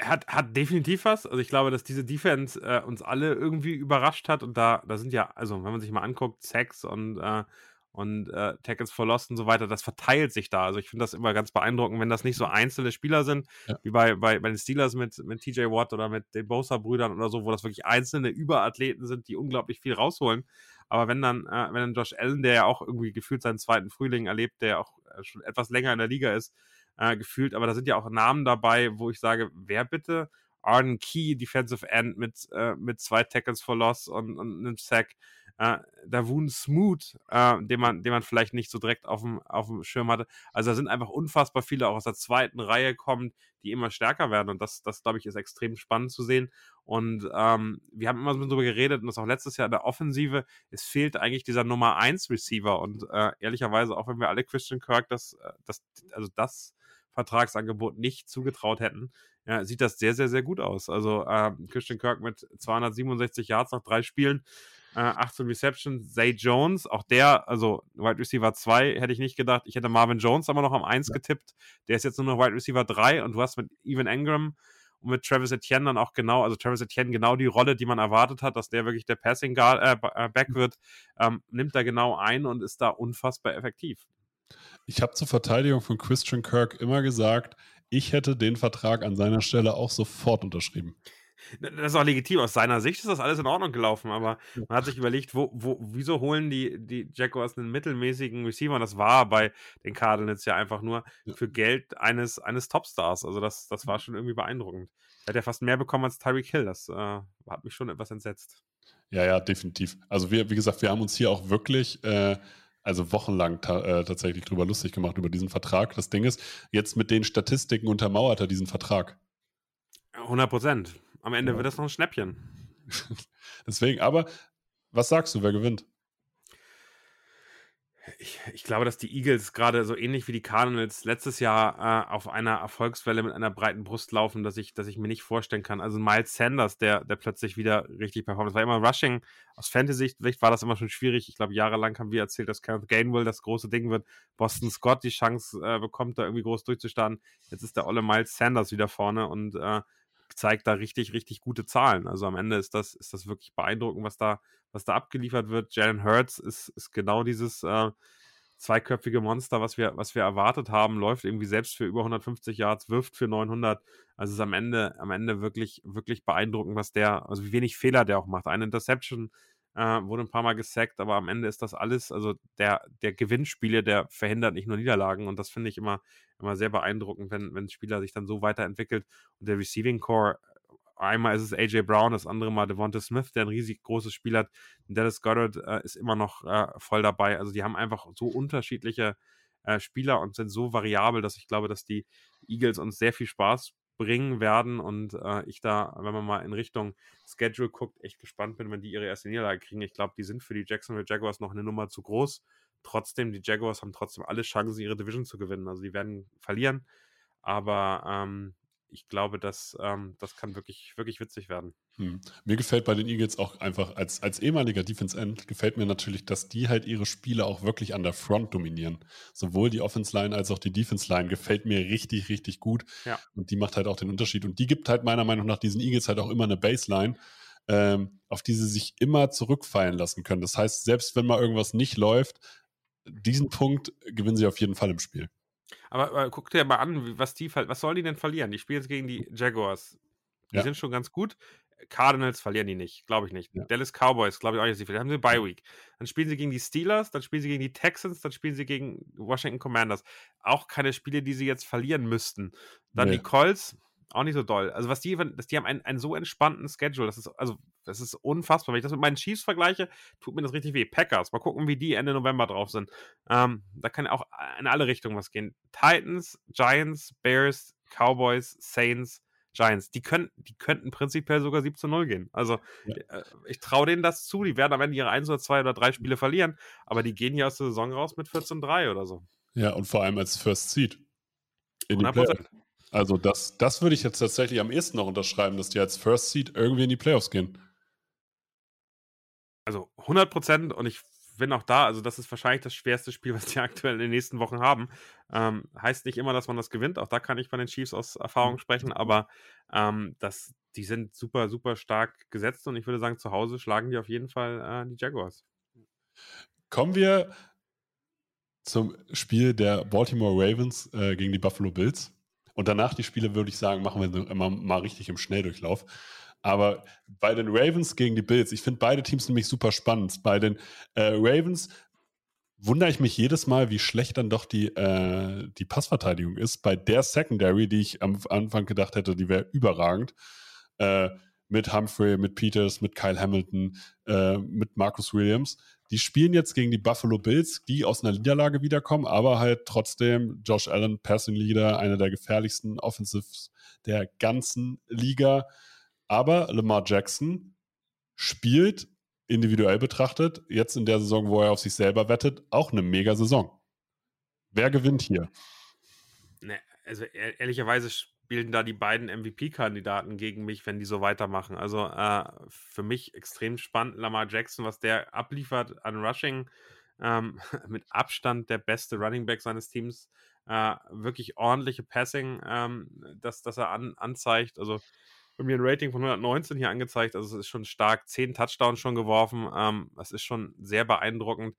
Hat, hat definitiv was. Also ich glaube, dass diese Defense äh, uns alle irgendwie überrascht hat. Und da, da sind ja, also wenn man sich mal anguckt, Sacks und, äh, und äh, Tackles for Lost und so weiter, das verteilt sich da. Also ich finde das immer ganz beeindruckend, wenn das nicht so einzelne Spieler sind, ja. wie bei, bei, bei den Steelers mit, mit TJ Watt oder mit den Bosa-Brüdern oder so, wo das wirklich einzelne Überathleten sind, die unglaublich viel rausholen. Aber wenn dann, äh, wenn dann Josh Allen, der ja auch irgendwie gefühlt seinen zweiten Frühling erlebt, der auch äh, schon etwas länger in der Liga ist, äh, gefühlt, aber da sind ja auch Namen dabei, wo ich sage, wer bitte? Arden Key, Defensive End mit, äh, mit zwei Tackles for Loss und, und einem Sack. Äh, Davun Smooth, äh, den, man, den man vielleicht nicht so direkt auf dem, auf dem Schirm hatte. Also da sind einfach unfassbar viele auch aus der zweiten Reihe kommen, die immer stärker werden. Und das, das glaube ich, ist extrem spannend zu sehen. Und ähm, wir haben immer so darüber geredet und das auch letztes Jahr in der Offensive, es fehlt eigentlich dieser Nummer 1 Receiver. Und äh, ehrlicherweise, auch wenn wir alle Christian Kirk das, äh, das, also das Vertragsangebot nicht zugetraut hätten, ja, sieht das sehr, sehr, sehr gut aus. Also äh, Christian Kirk mit 267 Yards nach drei Spielen, äh, 18 Receptions, Zay Jones, auch der, also Wide Receiver 2 hätte ich nicht gedacht. Ich hätte Marvin Jones aber noch am 1 ja. getippt. Der ist jetzt nur noch Wide Receiver 3 und du hast mit Evan Engram und mit Travis Etienne dann auch genau, also Travis Etienne genau die Rolle, die man erwartet hat, dass der wirklich der Passing Guard, äh, äh Back wird, ähm, nimmt er genau ein und ist da unfassbar effektiv. Ich habe zur Verteidigung von Christian Kirk immer gesagt, ich hätte den Vertrag an seiner Stelle auch sofort unterschrieben. Das ist auch legitim. Aus seiner Sicht ist das alles in Ordnung gelaufen, aber man hat sich überlegt, wo, wo, wieso holen die, die Jaguars einen mittelmäßigen Receiver? Und das war bei den Cardinals ja einfach nur für Geld eines, eines Topstars. Also das, das war schon irgendwie beeindruckend. Er hat ja fast mehr bekommen als Tyreek Hill. Das äh, hat mich schon etwas entsetzt. Ja, ja, definitiv. Also wir, wie gesagt, wir haben uns hier auch wirklich äh, also wochenlang ta äh, tatsächlich drüber lustig gemacht, über diesen Vertrag. Das Ding ist, jetzt mit den Statistiken untermauert er diesen Vertrag. 100 Prozent. Am Ende ja. wird das noch ein Schnäppchen. Deswegen, aber was sagst du, wer gewinnt? Ich, ich, glaube, dass die Eagles gerade so ähnlich wie die Cardinals letztes Jahr äh, auf einer Erfolgswelle mit einer breiten Brust laufen, dass ich, dass ich mir nicht vorstellen kann. Also Miles Sanders, der, der plötzlich wieder richtig performt. Das war immer Rushing. Aus Fantasy-Sicht war das immer schon schwierig. Ich glaube, jahrelang haben wir erzählt, dass Kenneth Gainwell das große Ding wird. Boston Scott die Chance äh, bekommt, da irgendwie groß durchzustarten. Jetzt ist der olle Miles Sanders wieder vorne und äh, zeigt da richtig, richtig gute Zahlen. Also am Ende ist das, ist das wirklich beeindruckend, was da, was da abgeliefert wird. Jalen Hurts ist, ist genau dieses äh, zweiköpfige Monster, was wir, was wir erwartet haben, läuft irgendwie selbst für über 150 Yards, wirft für 900. Also ist am Ende, am Ende wirklich, wirklich beeindruckend, was der, also wie wenig Fehler der auch macht. Eine Interception äh, wurde ein paar Mal gesackt, aber am Ende ist das alles, also der, der Gewinnspiele, der verhindert nicht nur Niederlagen und das finde ich immer, immer sehr beeindruckend, wenn, wenn ein Spieler sich dann so weiterentwickelt und der Receiving Core einmal ist es AJ Brown, das andere Mal Devonta Smith, der ein riesig großes Spiel hat. Dallas Goddard äh, ist immer noch äh, voll dabei. Also die haben einfach so unterschiedliche äh, Spieler und sind so variabel, dass ich glaube, dass die Eagles uns sehr viel Spaß bringen werden und äh, ich da, wenn man mal in Richtung Schedule guckt, echt gespannt bin, wenn die ihre erste Niederlage kriegen. Ich glaube, die sind für die Jacksonville Jaguars noch eine Nummer zu groß. Trotzdem, die Jaguars haben trotzdem alle Chancen, ihre Division zu gewinnen. Also die werden verlieren, aber ähm, ich glaube, dass ähm, das kann wirklich, wirklich witzig werden. Hm. Mir gefällt bei den Eagles auch einfach als, als ehemaliger Defense End gefällt mir natürlich, dass die halt ihre Spiele auch wirklich an der Front dominieren. Sowohl die Offense Line als auch die Defense Line gefällt mir richtig, richtig gut. Ja. Und die macht halt auch den Unterschied. Und die gibt halt meiner Meinung nach diesen Eagles halt auch immer eine Baseline, ähm, auf die sie sich immer zurückfallen lassen können. Das heißt, selbst wenn mal irgendwas nicht läuft, diesen Punkt gewinnen sie auf jeden Fall im Spiel. Aber, aber guck dir mal an, was die, was sollen die denn verlieren? Die spielen jetzt gegen die Jaguars. Die ja. sind schon ganz gut. Cardinals verlieren die nicht, glaube ich nicht. Ja. Dallas Cowboys, glaube ich auch nicht. Sie haben sie Bye Week. Dann spielen sie gegen die Steelers, dann spielen sie gegen die Texans, dann spielen sie gegen Washington Commanders. Auch keine Spiele, die sie jetzt verlieren müssten. Dann nee. die Colts, auch nicht so doll. Also was die, dass die haben einen, einen so entspannten Schedule, das ist, also, das ist unfassbar. Wenn ich das mit meinen Chiefs vergleiche, tut mir das richtig weh. Packers, mal gucken, wie die Ende November drauf sind. Ähm, da kann auch in alle Richtungen was gehen. Titans, Giants, Bears, Cowboys, Saints, Giants, die, können, die könnten prinzipiell sogar 7 zu 0 gehen. Also ja. äh, ich traue denen das zu. Die werden am Ende ihre 1 oder 2 oder 3 Spiele verlieren, aber die gehen hier aus der Saison raus mit 14-3 oder so. Ja, und vor allem als First Seed. In 100%. Die also das, das würde ich jetzt tatsächlich am ehesten noch unterschreiben, dass die als First Seed irgendwie in die Playoffs gehen. Also 100 Prozent und ich bin auch da, also das ist wahrscheinlich das schwerste Spiel, was die aktuell in den nächsten Wochen haben. Ähm, heißt nicht immer, dass man das gewinnt, auch da kann ich von den Chiefs aus Erfahrung mhm. sprechen, aber ähm, das, die sind super, super stark gesetzt und ich würde sagen, zu Hause schlagen die auf jeden Fall äh, die Jaguars. Kommen wir zum Spiel der Baltimore Ravens äh, gegen die Buffalo Bills. Und danach die Spiele, würde ich sagen, machen wir immer mal richtig im Schnelldurchlauf. Aber bei den Ravens gegen die Bills, ich finde beide Teams nämlich super spannend. Bei den äh, Ravens wundere ich mich jedes Mal, wie schlecht dann doch die, äh, die Passverteidigung ist. Bei der Secondary, die ich am Anfang gedacht hätte, die wäre überragend. Äh, mit Humphrey, mit Peters, mit Kyle Hamilton, äh, mit Marcus Williams. Die spielen jetzt gegen die Buffalo Bills, die aus einer Niederlage wiederkommen, aber halt trotzdem Josh Allen, Passing Leader, einer der gefährlichsten Offensives der ganzen Liga. Aber Lamar Jackson spielt individuell betrachtet, jetzt in der Saison, wo er auf sich selber wettet, auch eine mega Saison. Wer gewinnt hier? Ne, also ehrlicherweise spielen da die beiden MVP-Kandidaten gegen mich, wenn die so weitermachen. Also äh, für mich extrem spannend, Lamar Jackson, was der abliefert an Rushing. Ähm, mit Abstand der beste Running Back seines Teams. Äh, wirklich ordentliche Passing, ähm, das, das er an, anzeigt. Also bei mir ein Rating von 119 hier angezeigt. Also es ist schon stark. Zehn Touchdowns schon geworfen. Ähm, das ist schon sehr beeindruckend.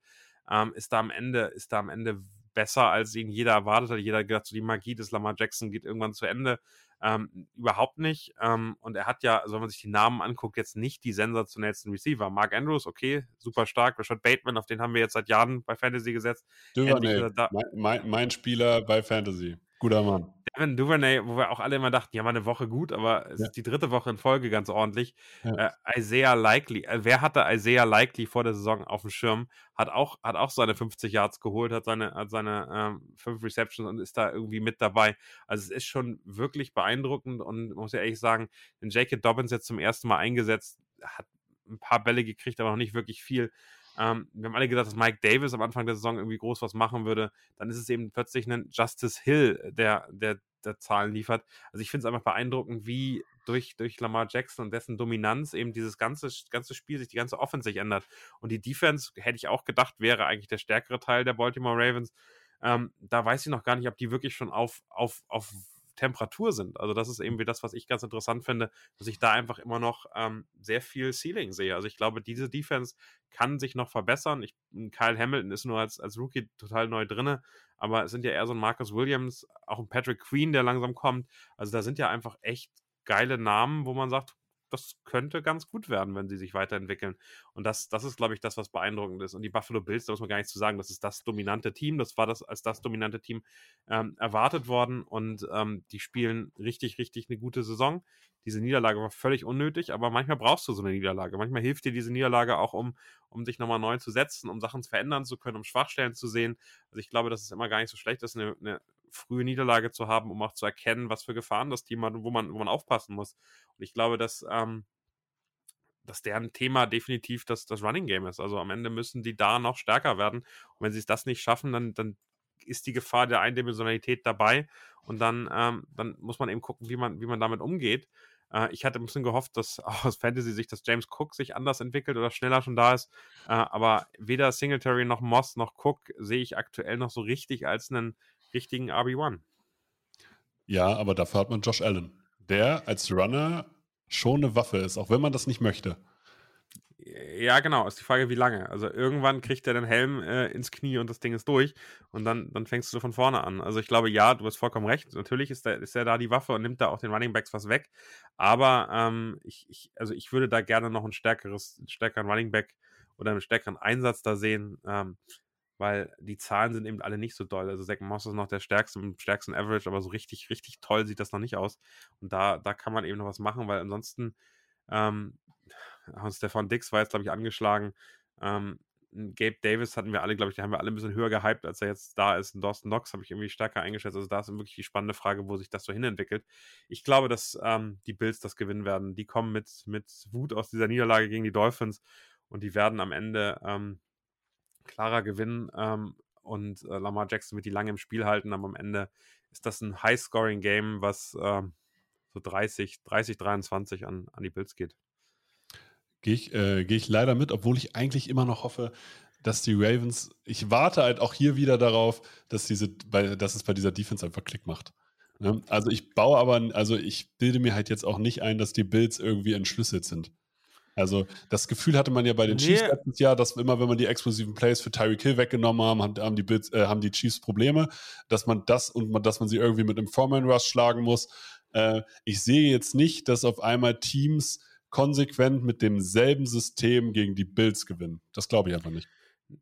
Ähm, ist da am Ende, ist da am Ende besser, als ihn jeder erwartet hat. Jeder hat gedacht, so die Magie des Lamar Jackson geht irgendwann zu Ende. Ähm, überhaupt nicht. Ähm, und er hat ja, also wenn man sich die Namen anguckt, jetzt nicht die sensationellsten Receiver. Mark Andrews, okay, super stark. Rashad Bateman, auf den haben wir jetzt seit Jahren bei Fantasy gesetzt. Duvernay, mein, mein, mein Spieler bei Fantasy. Guter Mann. Devin Duvernay, wo wir auch alle immer dachten, ja, mal eine Woche gut, aber es ja. ist die dritte Woche in Folge ganz ordentlich. Ja. Äh, Isaiah Likely, äh, wer hatte Isaiah Likely vor der Saison auf dem Schirm? Hat auch, hat auch seine 50 Yards geholt, hat seine, hat seine ähm, fünf Receptions und ist da irgendwie mit dabei. Also es ist schon wirklich beeindruckend und muss ja ehrlich sagen, den Jacob Dobbins jetzt zum ersten Mal eingesetzt, hat ein paar Bälle gekriegt, aber noch nicht wirklich viel. Ähm, wir haben alle gedacht, dass Mike Davis am Anfang der Saison irgendwie groß was machen würde. Dann ist es eben plötzlich ein Justice Hill, der, der, der Zahlen liefert. Also ich finde es einfach beeindruckend, wie durch, durch Lamar Jackson und dessen Dominanz eben dieses ganze, ganze Spiel sich, die ganze Offense sich ändert. Und die Defense, hätte ich auch gedacht, wäre eigentlich der stärkere Teil der Baltimore Ravens. Ähm, da weiß ich noch gar nicht, ob die wirklich schon auf, auf, auf Temperatur sind. Also das ist irgendwie das, was ich ganz interessant finde, dass ich da einfach immer noch ähm, sehr viel Ceiling sehe. Also ich glaube, diese Defense kann sich noch verbessern. Ich, Kyle Hamilton ist nur als, als Rookie total neu drinne, aber es sind ja eher so ein Marcus Williams, auch ein Patrick Queen, der langsam kommt. Also da sind ja einfach echt geile Namen, wo man sagt, das könnte ganz gut werden, wenn sie sich weiterentwickeln. Und das, das ist, glaube ich, das, was beeindruckend ist. Und die Buffalo Bills, da muss man gar nicht zu sagen, das ist das dominante Team. Das war das als das dominante Team ähm, erwartet worden. Und ähm, die spielen richtig, richtig eine gute Saison. Diese Niederlage war völlig unnötig, aber manchmal brauchst du so eine Niederlage. Manchmal hilft dir diese Niederlage auch, um, um dich nochmal neu zu setzen, um Sachen verändern zu können, um Schwachstellen zu sehen. Also ich glaube, dass es immer gar nicht so schlecht ist, eine, eine frühe Niederlage zu haben, um auch zu erkennen, was für Gefahren das Team hat und wo man, wo man aufpassen muss. Und ich glaube, dass, ähm, dass deren Thema definitiv das, das Running Game ist. Also am Ende müssen die da noch stärker werden. Und wenn sie es das nicht schaffen, dann, dann ist die Gefahr der Eindimensionalität dabei. Und dann, ähm, dann muss man eben gucken, wie man, wie man damit umgeht. Äh, ich hatte ein bisschen gehofft, dass aus Fantasy sich das James Cook sich anders entwickelt oder schneller schon da ist. Äh, aber weder Singletary noch Moss noch Cook sehe ich aktuell noch so richtig als einen richtigen RB1. Ja, aber dafür hat man Josh Allen, der als Runner schon eine Waffe ist, auch wenn man das nicht möchte. Ja, genau. Ist die Frage, wie lange. Also irgendwann kriegt er den Helm äh, ins Knie und das Ding ist durch und dann, dann fängst du von vorne an. Also ich glaube, ja, du hast vollkommen recht. Natürlich ist er ist der da die Waffe und nimmt da auch den Running Backs was weg. Aber ähm, ich, ich, also ich würde da gerne noch ein stärkeres, einen stärkeren Running Back oder einen stärkeren Einsatz da sehen. Ähm, weil die Zahlen sind eben alle nicht so doll. Also Zach Moss ist noch der stärkste im stärksten Average, aber so richtig, richtig toll sieht das noch nicht aus. Und da, da kann man eben noch was machen, weil ansonsten ähm, Stefan Dix war jetzt, glaube ich, angeschlagen. Ähm, Gabe Davis hatten wir alle, glaube ich, die haben wir alle ein bisschen höher gehypt, als er jetzt da ist. Und Dawson Knox habe ich irgendwie stärker eingeschätzt. Also da ist wirklich die spannende Frage, wo sich das so hinentwickelt. Ich glaube, dass ähm, die Bills das gewinnen werden. Die kommen mit, mit Wut aus dieser Niederlage gegen die Dolphins und die werden am Ende ähm, klarer gewinnen ähm, und äh, Lamar Jackson wird die lange im Spiel halten, aber am Ende ist das ein High-Scoring-Game, was ähm, so 30, 30, 23 an, an die Bills geht. Gehe ich, äh, geh ich leider mit, obwohl ich eigentlich immer noch hoffe, dass die Ravens, ich warte halt auch hier wieder darauf, dass, diese, bei, dass es bei dieser Defense einfach Klick macht. Ne? Also ich baue aber, also ich bilde mir halt jetzt auch nicht ein, dass die Bills irgendwie entschlüsselt sind. Also das Gefühl hatte man ja bei den nee. Chiefs letztes Jahr, dass immer, wenn man die explosiven Plays für Tyreek Hill weggenommen haben, haben, haben, die, Bills, äh, haben die Chiefs Probleme, dass man das und man, dass man sie irgendwie mit einem Foreman Rush schlagen muss. Äh, ich sehe jetzt nicht, dass auf einmal Teams konsequent mit demselben System gegen die Bills gewinnen. Das glaube ich einfach nicht.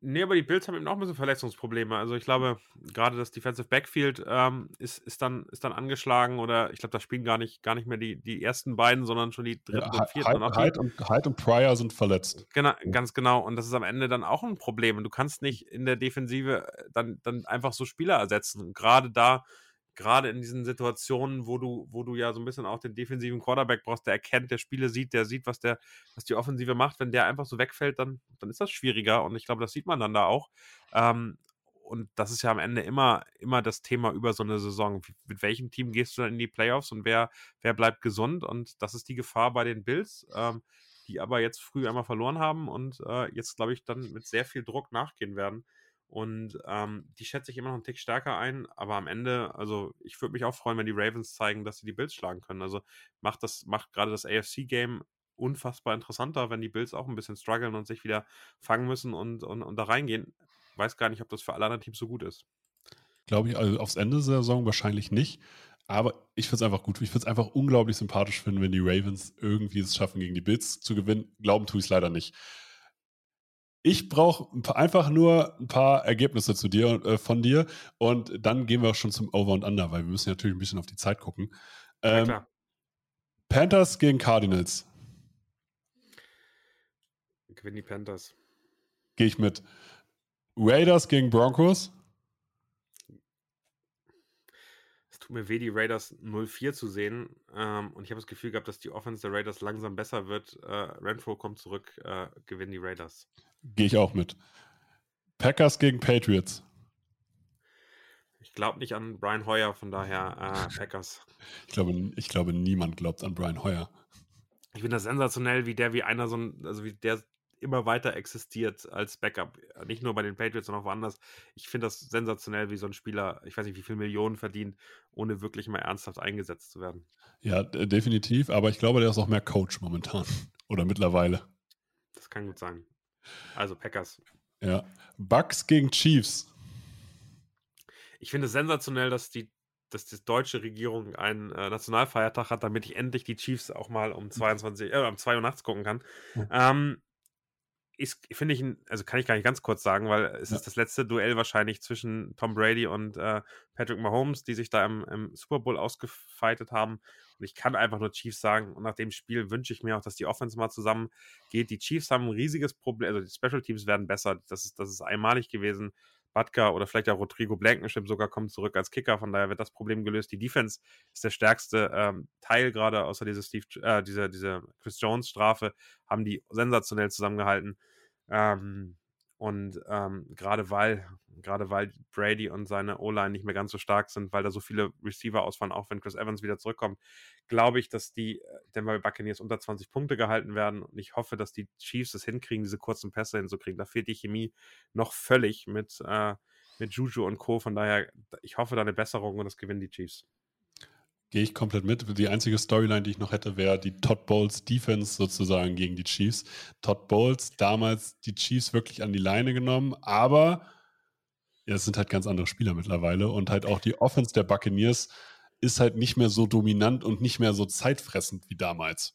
Nee, aber die Bills haben eben auch ein bisschen Verletzungsprobleme. Also ich glaube, gerade das Defensive Backfield ähm, ist, ist, dann, ist dann angeschlagen oder ich glaube, da spielen gar nicht, gar nicht mehr die, die ersten beiden, sondern schon die dritten ja, und vierten. Hyde, Hyde, und, Hyde und Pryor sind verletzt. Genau, ganz genau. Und das ist am Ende dann auch ein Problem. Und du kannst nicht in der Defensive dann, dann einfach so Spieler ersetzen. Und gerade da gerade in diesen Situationen, wo du, wo du ja so ein bisschen auch den defensiven Quarterback brauchst, der erkennt, der Spiele sieht, der sieht, was der, was die Offensive macht, wenn der einfach so wegfällt, dann, dann ist das schwieriger und ich glaube, das sieht man dann da auch. Ähm, und das ist ja am Ende immer, immer das Thema über so eine Saison. Mit welchem Team gehst du dann in die Playoffs und wer, wer bleibt gesund? Und das ist die Gefahr bei den Bills, ähm, die aber jetzt früh einmal verloren haben und äh, jetzt, glaube ich, dann mit sehr viel Druck nachgehen werden. Und ähm, die schätze ich immer noch einen Tick stärker ein, aber am Ende, also ich würde mich auch freuen, wenn die Ravens zeigen, dass sie die Bills schlagen können. Also macht das, macht gerade das AFC-Game unfassbar interessanter, wenn die Bills auch ein bisschen strugglen und sich wieder fangen müssen und, und, und da reingehen. Weiß gar nicht, ob das für alle anderen Teams so gut ist. Glaube ich, also aufs Ende der Saison wahrscheinlich nicht. Aber ich finde es einfach gut. Ich finde es einfach unglaublich sympathisch finden, wenn die Ravens irgendwie es schaffen, gegen die Bills zu gewinnen. Glauben tue ich es leider nicht. Ich brauche einfach nur ein paar Ergebnisse zu dir äh, von dir und dann gehen wir auch schon zum Over und Under, weil wir müssen natürlich ein bisschen auf die Zeit gucken. Ähm, ja, Panthers gegen Cardinals. Gewinnen die Panthers. Gehe ich mit. Raiders gegen Broncos. Es tut mir weh, die Raiders 0-4 zu sehen. Ähm, und ich habe das Gefühl gehabt, dass die Offense der Raiders langsam besser wird. Äh, Renfro kommt zurück, äh, gewinnen die Raiders. Gehe ich auch mit. Packers gegen Patriots. Ich glaube nicht an Brian Hoyer, von daher äh, Packers. ich, glaube, ich glaube, niemand glaubt an Brian Hoyer. Ich finde das sensationell, wie der, wie einer so ein, also wie der immer weiter existiert als Backup. Nicht nur bei den Patriots, sondern auch woanders. Ich finde das sensationell, wie so ein Spieler, ich weiß nicht, wie viele Millionen verdient, ohne wirklich mal ernsthaft eingesetzt zu werden. Ja, definitiv, aber ich glaube, der ist auch mehr Coach momentan. Oder mittlerweile. Das kann gut sein. Also Packers. Ja. Bucks gegen Chiefs. Ich finde es sensationell, dass die, dass die deutsche Regierung einen äh, Nationalfeiertag hat, damit ich endlich die Chiefs auch mal um 22, äh, um 2 Uhr nachts gucken kann. Mhm. Ähm, ist, finde ich, also kann ich gar nicht ganz kurz sagen, weil es ja. ist das letzte Duell wahrscheinlich zwischen Tom Brady und äh, Patrick Mahomes, die sich da im, im, Super Bowl ausgefeitet haben. Und ich kann einfach nur Chiefs sagen. Und nach dem Spiel wünsche ich mir auch, dass die Offense mal zusammen geht. Die Chiefs haben ein riesiges Problem, also die Special Teams werden besser. Das ist, das ist einmalig gewesen. Butker oder vielleicht auch Rodrigo Blankenship sogar kommt zurück als Kicker. Von daher wird das Problem gelöst. Die Defense ist der stärkste ähm, Teil gerade, außer diese, Steve, äh, diese, diese Chris Jones Strafe, haben die sensationell zusammengehalten. Ähm, und ähm, gerade weil, gerade weil Brady und seine O-Line nicht mehr ganz so stark sind, weil da so viele Receiver ausfallen, auch wenn Chris Evans wieder zurückkommt, glaube ich, dass die äh, Denver Buccaneers unter 20 Punkte gehalten werden. Und ich hoffe, dass die Chiefs es hinkriegen, diese kurzen Pässe hinzukriegen. Da fehlt die Chemie noch völlig mit, äh, mit Juju und Co. Von daher, ich hoffe da eine Besserung und das gewinnen die Chiefs. Gehe ich komplett mit. Die einzige Storyline, die ich noch hätte, wäre die Todd Bowles Defense sozusagen gegen die Chiefs. Todd Bowles damals die Chiefs wirklich an die Leine genommen, aber ja, es sind halt ganz andere Spieler mittlerweile und halt auch die Offense der Buccaneers ist halt nicht mehr so dominant und nicht mehr so zeitfressend wie damals.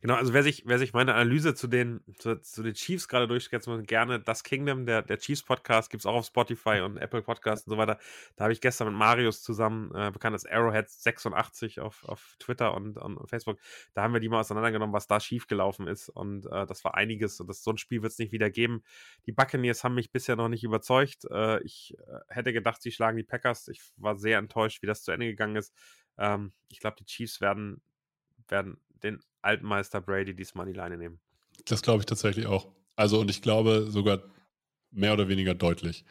Genau, also wer sich, wer sich meine Analyse zu den, zu, zu den Chiefs gerade durchsetzt, gerne das Kingdom, der, der Chiefs Podcast, gibt es auch auf Spotify und Apple Podcast und so weiter. Da habe ich gestern mit Marius zusammen, äh, bekannt als Arrowhead86 auf, auf Twitter und, und, Facebook, da haben wir die mal auseinandergenommen, was da schiefgelaufen ist. Und äh, das war einiges. Und das, so ein Spiel wird es nicht wieder geben. Die Buccaneers haben mich bisher noch nicht überzeugt. Äh, ich äh, hätte gedacht, sie schlagen die Packers. Ich war sehr enttäuscht, wie das zu Ende gegangen ist. Ähm, ich glaube, die Chiefs werden, werden den alten Meister Brady diesmal die Leine nehmen. Das glaube ich tatsächlich auch. Also, und ich glaube sogar mehr oder weniger deutlich.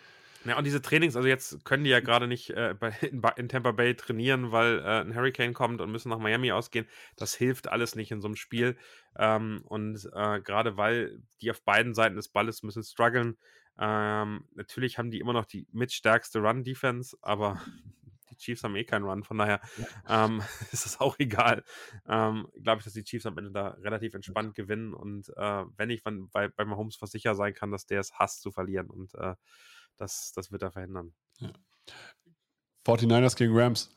Ja, und diese Trainings, also jetzt können die ja gerade nicht äh, bei, in, in, Tampa Bay trainieren, weil äh, ein Hurricane kommt und müssen nach Miami ausgehen. Das hilft alles nicht in so einem Spiel. Ähm, und äh, gerade weil die auf beiden Seiten des Balles müssen strugglen. Ähm, natürlich haben die immer noch die mitstärkste Run-Defense, aber die Chiefs haben eh keinen Run, von daher ja. ähm, ist es auch egal. Ähm, Glaube ich, dass die Chiefs am Ende da relativ entspannt gewinnen und äh, wenn ich von, bei, bei Mahomes versicher sein kann, dass der es hasst zu verlieren und äh, das, das wird er verhindern. Ja. 49ers gegen Rams.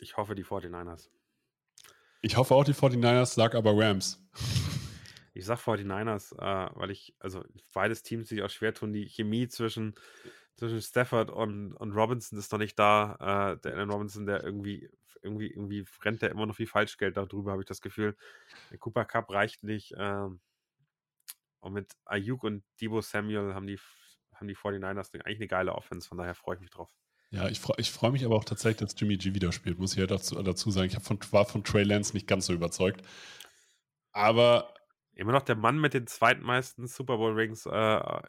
Ich hoffe, die 49ers. Ich hoffe auch die 49ers, sag aber Rams. Ich sag 49ers, äh, weil ich, also beides Teams sich auch schwer tun. Die Chemie zwischen zwischen Stafford und, und Robinson ist noch nicht da. Äh, der Allen Robinson, der irgendwie, irgendwie, irgendwie rennt der immer noch wie Falschgeld darüber, habe ich das Gefühl. Der Cooper Cup reicht nicht. Ähm, und mit Ayuk und Debo Samuel haben die, haben die 49ers eigentlich eine geile Offense, von daher freue ich mich drauf. Ja, ich freue ich freu mich aber auch tatsächlich, dass Jimmy G wieder spielt, muss ich ja dazu, dazu sagen. Ich von, war von Trey Lance nicht ganz so überzeugt. Aber. Immer noch der Mann mit den zweitmeisten Super Bowl Rings äh,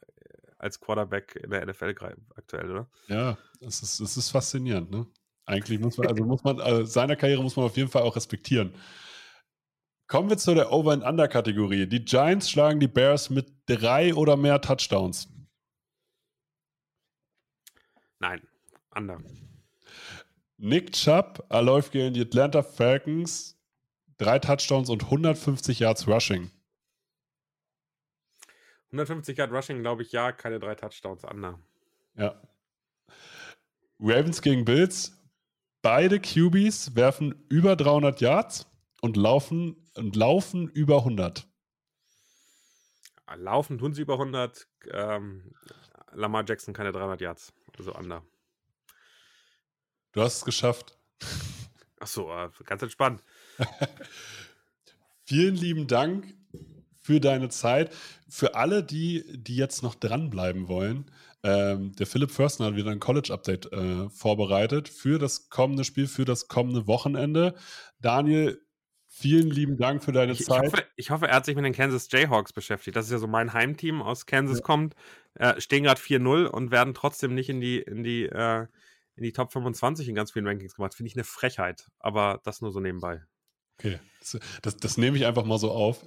als Quarterback in der NFL aktuell, oder? Ja, es ist, es ist faszinierend, ne? Eigentlich muss man, also muss man, also seiner Karriere muss man auf jeden Fall auch respektieren. Kommen wir zu der Over- and Under-Kategorie. Die Giants schlagen die Bears mit drei oder mehr Touchdowns. Nein, Under. Nick Chubb erläuft gegen die Atlanta Falcons drei Touchdowns und 150 Yards Rushing. 150 Yard Rushing, glaube ich, ja, keine drei Touchdowns, Ander. Ja. Ravens gegen Bills. Beide QBs werfen über 300 Yards und laufen, und laufen über 100. Laufen tun sie über 100. Ähm, Lamar Jackson keine 300 Yards. Also Ander. Du hast es geschafft. Achso, äh, ganz entspannt. Vielen lieben Dank für deine Zeit. Für alle, die, die jetzt noch dranbleiben wollen, ähm, der Philipp Förster hat wieder ein College-Update äh, vorbereitet für das kommende Spiel, für das kommende Wochenende. Daniel, vielen lieben Dank für deine ich, Zeit. Ich hoffe, ich hoffe, er hat sich mit den Kansas Jayhawks beschäftigt. Das ist ja so mein Heimteam aus Kansas ja. kommt. Äh, stehen gerade 4-0 und werden trotzdem nicht in die, in die, äh, in die Top 25 in ganz vielen Rankings gemacht. Finde ich eine Frechheit. Aber das nur so nebenbei. Okay, das, das, das nehme ich einfach mal so auf.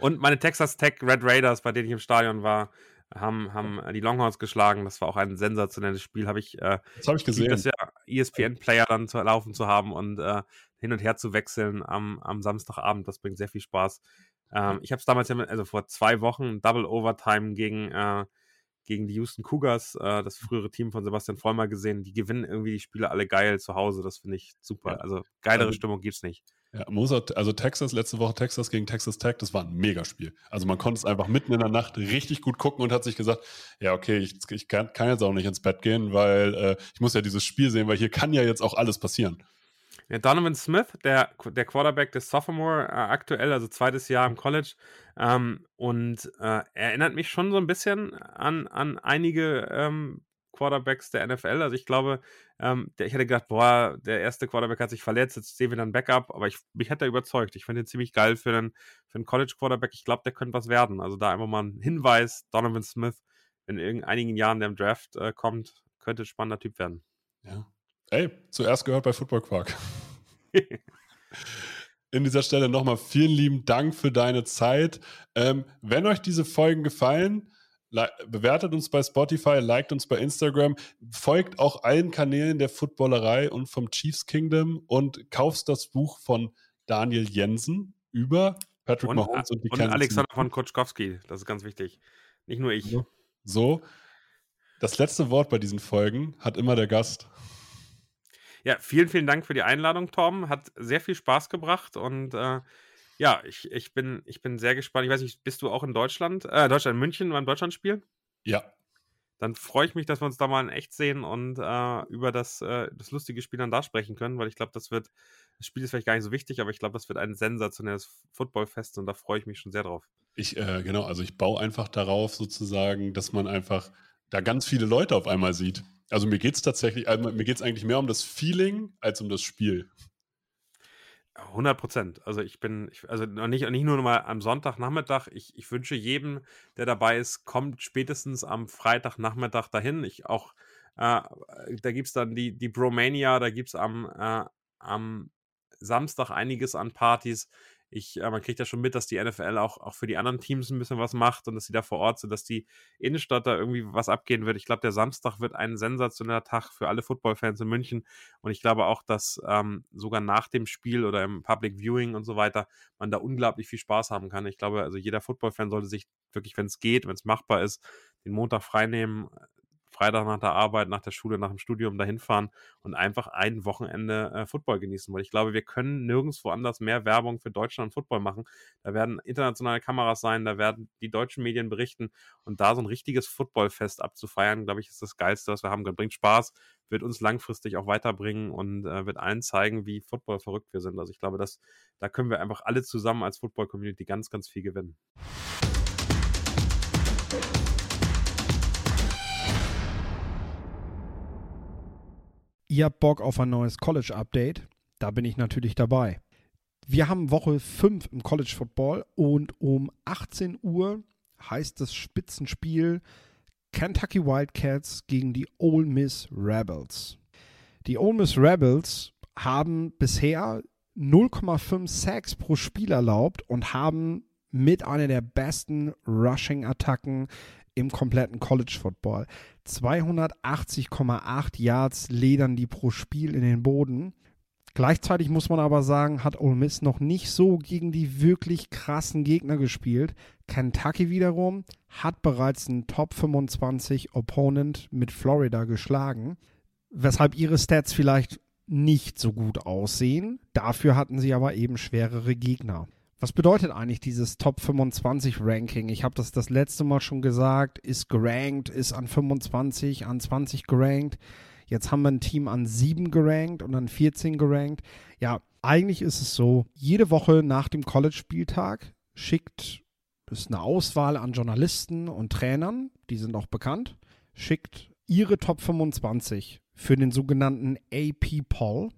Und meine Texas Tech Red Raiders, bei denen ich im Stadion war, haben, haben die Longhorns geschlagen. Das war auch ein sensationelles Spiel. Habe ich, äh, das habe ich gesehen. Das ja ESPN-Player dann zu laufen zu haben und äh, hin und her zu wechseln am, am Samstagabend. Das bringt sehr viel Spaß. Ähm, ich habe es damals also vor zwei Wochen, Double Overtime gegen, äh, gegen die Houston Cougars, äh, das frühere Team von Sebastian Vollmer gesehen. Die gewinnen irgendwie die Spiele alle geil zu Hause. Das finde ich super. Also geilere also, Stimmung gibt es nicht. Ja, Mozart, also Texas, letzte Woche Texas gegen Texas Tech, das war ein Megaspiel. Also man konnte es einfach mitten in der Nacht richtig gut gucken und hat sich gesagt, ja, okay, ich, ich kann, kann, jetzt auch nicht ins Bett gehen, weil äh, ich muss ja dieses Spiel sehen, weil hier kann ja jetzt auch alles passieren. Ja, Donovan Smith, der, der Quarterback des Sophomore äh, aktuell, also zweites Jahr im College, ähm, und äh, erinnert mich schon so ein bisschen an, an einige ähm, Quarterbacks der NFL. Also ich glaube, ähm, der, ich hätte gedacht, boah, der erste Quarterback hat sich verletzt, jetzt sehen wir dann Backup, aber ich, mich hat er überzeugt. Ich finde ihn ziemlich geil für einen, für einen College-Quarterback. Ich glaube, der könnte was werden. Also da einfach mal ein Hinweis, Donovan Smith, in einigen Jahren der im Draft äh, kommt, könnte ein spannender Typ werden. Ja. Ey, zuerst gehört bei Football Quark. in dieser Stelle nochmal vielen lieben Dank für deine Zeit. Ähm, wenn euch diese Folgen gefallen, bewertet uns bei Spotify, liked uns bei Instagram, folgt auch allen Kanälen der Footballerei und vom Chiefs Kingdom und kaufst das Buch von Daniel Jensen über Patrick und, Mahomes und die Und Kansas Alexander von Kotschkowski, das ist ganz wichtig. Nicht nur ich. So, das letzte Wort bei diesen Folgen hat immer der Gast. Ja, vielen, vielen Dank für die Einladung, Tom. Hat sehr viel Spaß gebracht und äh, ja, ich, ich, bin, ich bin sehr gespannt. Ich weiß nicht, bist du auch in Deutschland, äh, Deutschland, München beim Deutschlandspiel? Ja. Dann freue ich mich, dass wir uns da mal in echt sehen und äh, über das, äh, das lustige Spiel dann da sprechen können, weil ich glaube, das wird, das Spiel ist vielleicht gar nicht so wichtig, aber ich glaube, das wird ein sensationelles Footballfest und da freue ich mich schon sehr drauf. Ich, äh, genau, also ich baue einfach darauf sozusagen, dass man einfach da ganz viele Leute auf einmal sieht. Also mir geht es tatsächlich, also mir geht es eigentlich mehr um das Feeling als um das Spiel. 100 Prozent. Also ich bin, ich, also nicht, nicht nur mal am Sonntagnachmittag. Ich, ich wünsche jedem, der dabei ist, kommt spätestens am Freitagnachmittag dahin. Ich auch, äh, da gibt es dann die, die Bromania, da gibt es am, äh, am Samstag einiges an Partys ich, äh, man kriegt ja schon mit, dass die NFL auch, auch für die anderen Teams ein bisschen was macht und dass sie da vor Ort sind, dass die Innenstadt da irgendwie was abgehen wird. Ich glaube, der Samstag wird ein sensationeller Tag für alle Footballfans in München und ich glaube auch, dass ähm, sogar nach dem Spiel oder im Public Viewing und so weiter man da unglaublich viel Spaß haben kann. Ich glaube, also jeder Footballfan sollte sich wirklich, wenn es geht, wenn es machbar ist, den Montag freinehmen, Freitag nach der Arbeit, nach der Schule, nach dem Studium dahin fahren und einfach ein Wochenende äh, Football genießen. Weil ich glaube, wir können nirgendwo anders mehr Werbung für Deutschland Football machen. Da werden internationale Kameras sein, da werden die deutschen Medien berichten und da so ein richtiges Footballfest abzufeiern, glaube ich, ist das Geilste, was wir haben können. Bringt Spaß, wird uns langfristig auch weiterbringen und äh, wird allen zeigen, wie Football verrückt wir sind. Also ich glaube, dass, da können wir einfach alle zusammen als Football-Community ganz, ganz viel gewinnen. Ihr habt Bock auf ein neues College-Update? Da bin ich natürlich dabei. Wir haben Woche 5 im College Football und um 18 Uhr heißt das Spitzenspiel Kentucky Wildcats gegen die Ole Miss Rebels. Die Ole Miss Rebels haben bisher 0,5 Sacks pro Spiel erlaubt und haben mit einer der besten Rushing-Attacken im kompletten College Football. 280,8 Yards ledern die pro Spiel in den Boden. Gleichzeitig muss man aber sagen, hat Ole Miss noch nicht so gegen die wirklich krassen Gegner gespielt. Kentucky wiederum hat bereits einen Top 25 Opponent mit Florida geschlagen, weshalb ihre Stats vielleicht nicht so gut aussehen. Dafür hatten sie aber eben schwerere Gegner. Was bedeutet eigentlich dieses Top 25 Ranking? Ich habe das das letzte Mal schon gesagt, ist gerankt, ist an 25, an 20 gerankt. Jetzt haben wir ein Team an 7 gerankt und an 14 gerankt. Ja, eigentlich ist es so, jede Woche nach dem College-Spieltag schickt es eine Auswahl an Journalisten und Trainern, die sind auch bekannt, schickt ihre Top 25 für den sogenannten AP Poll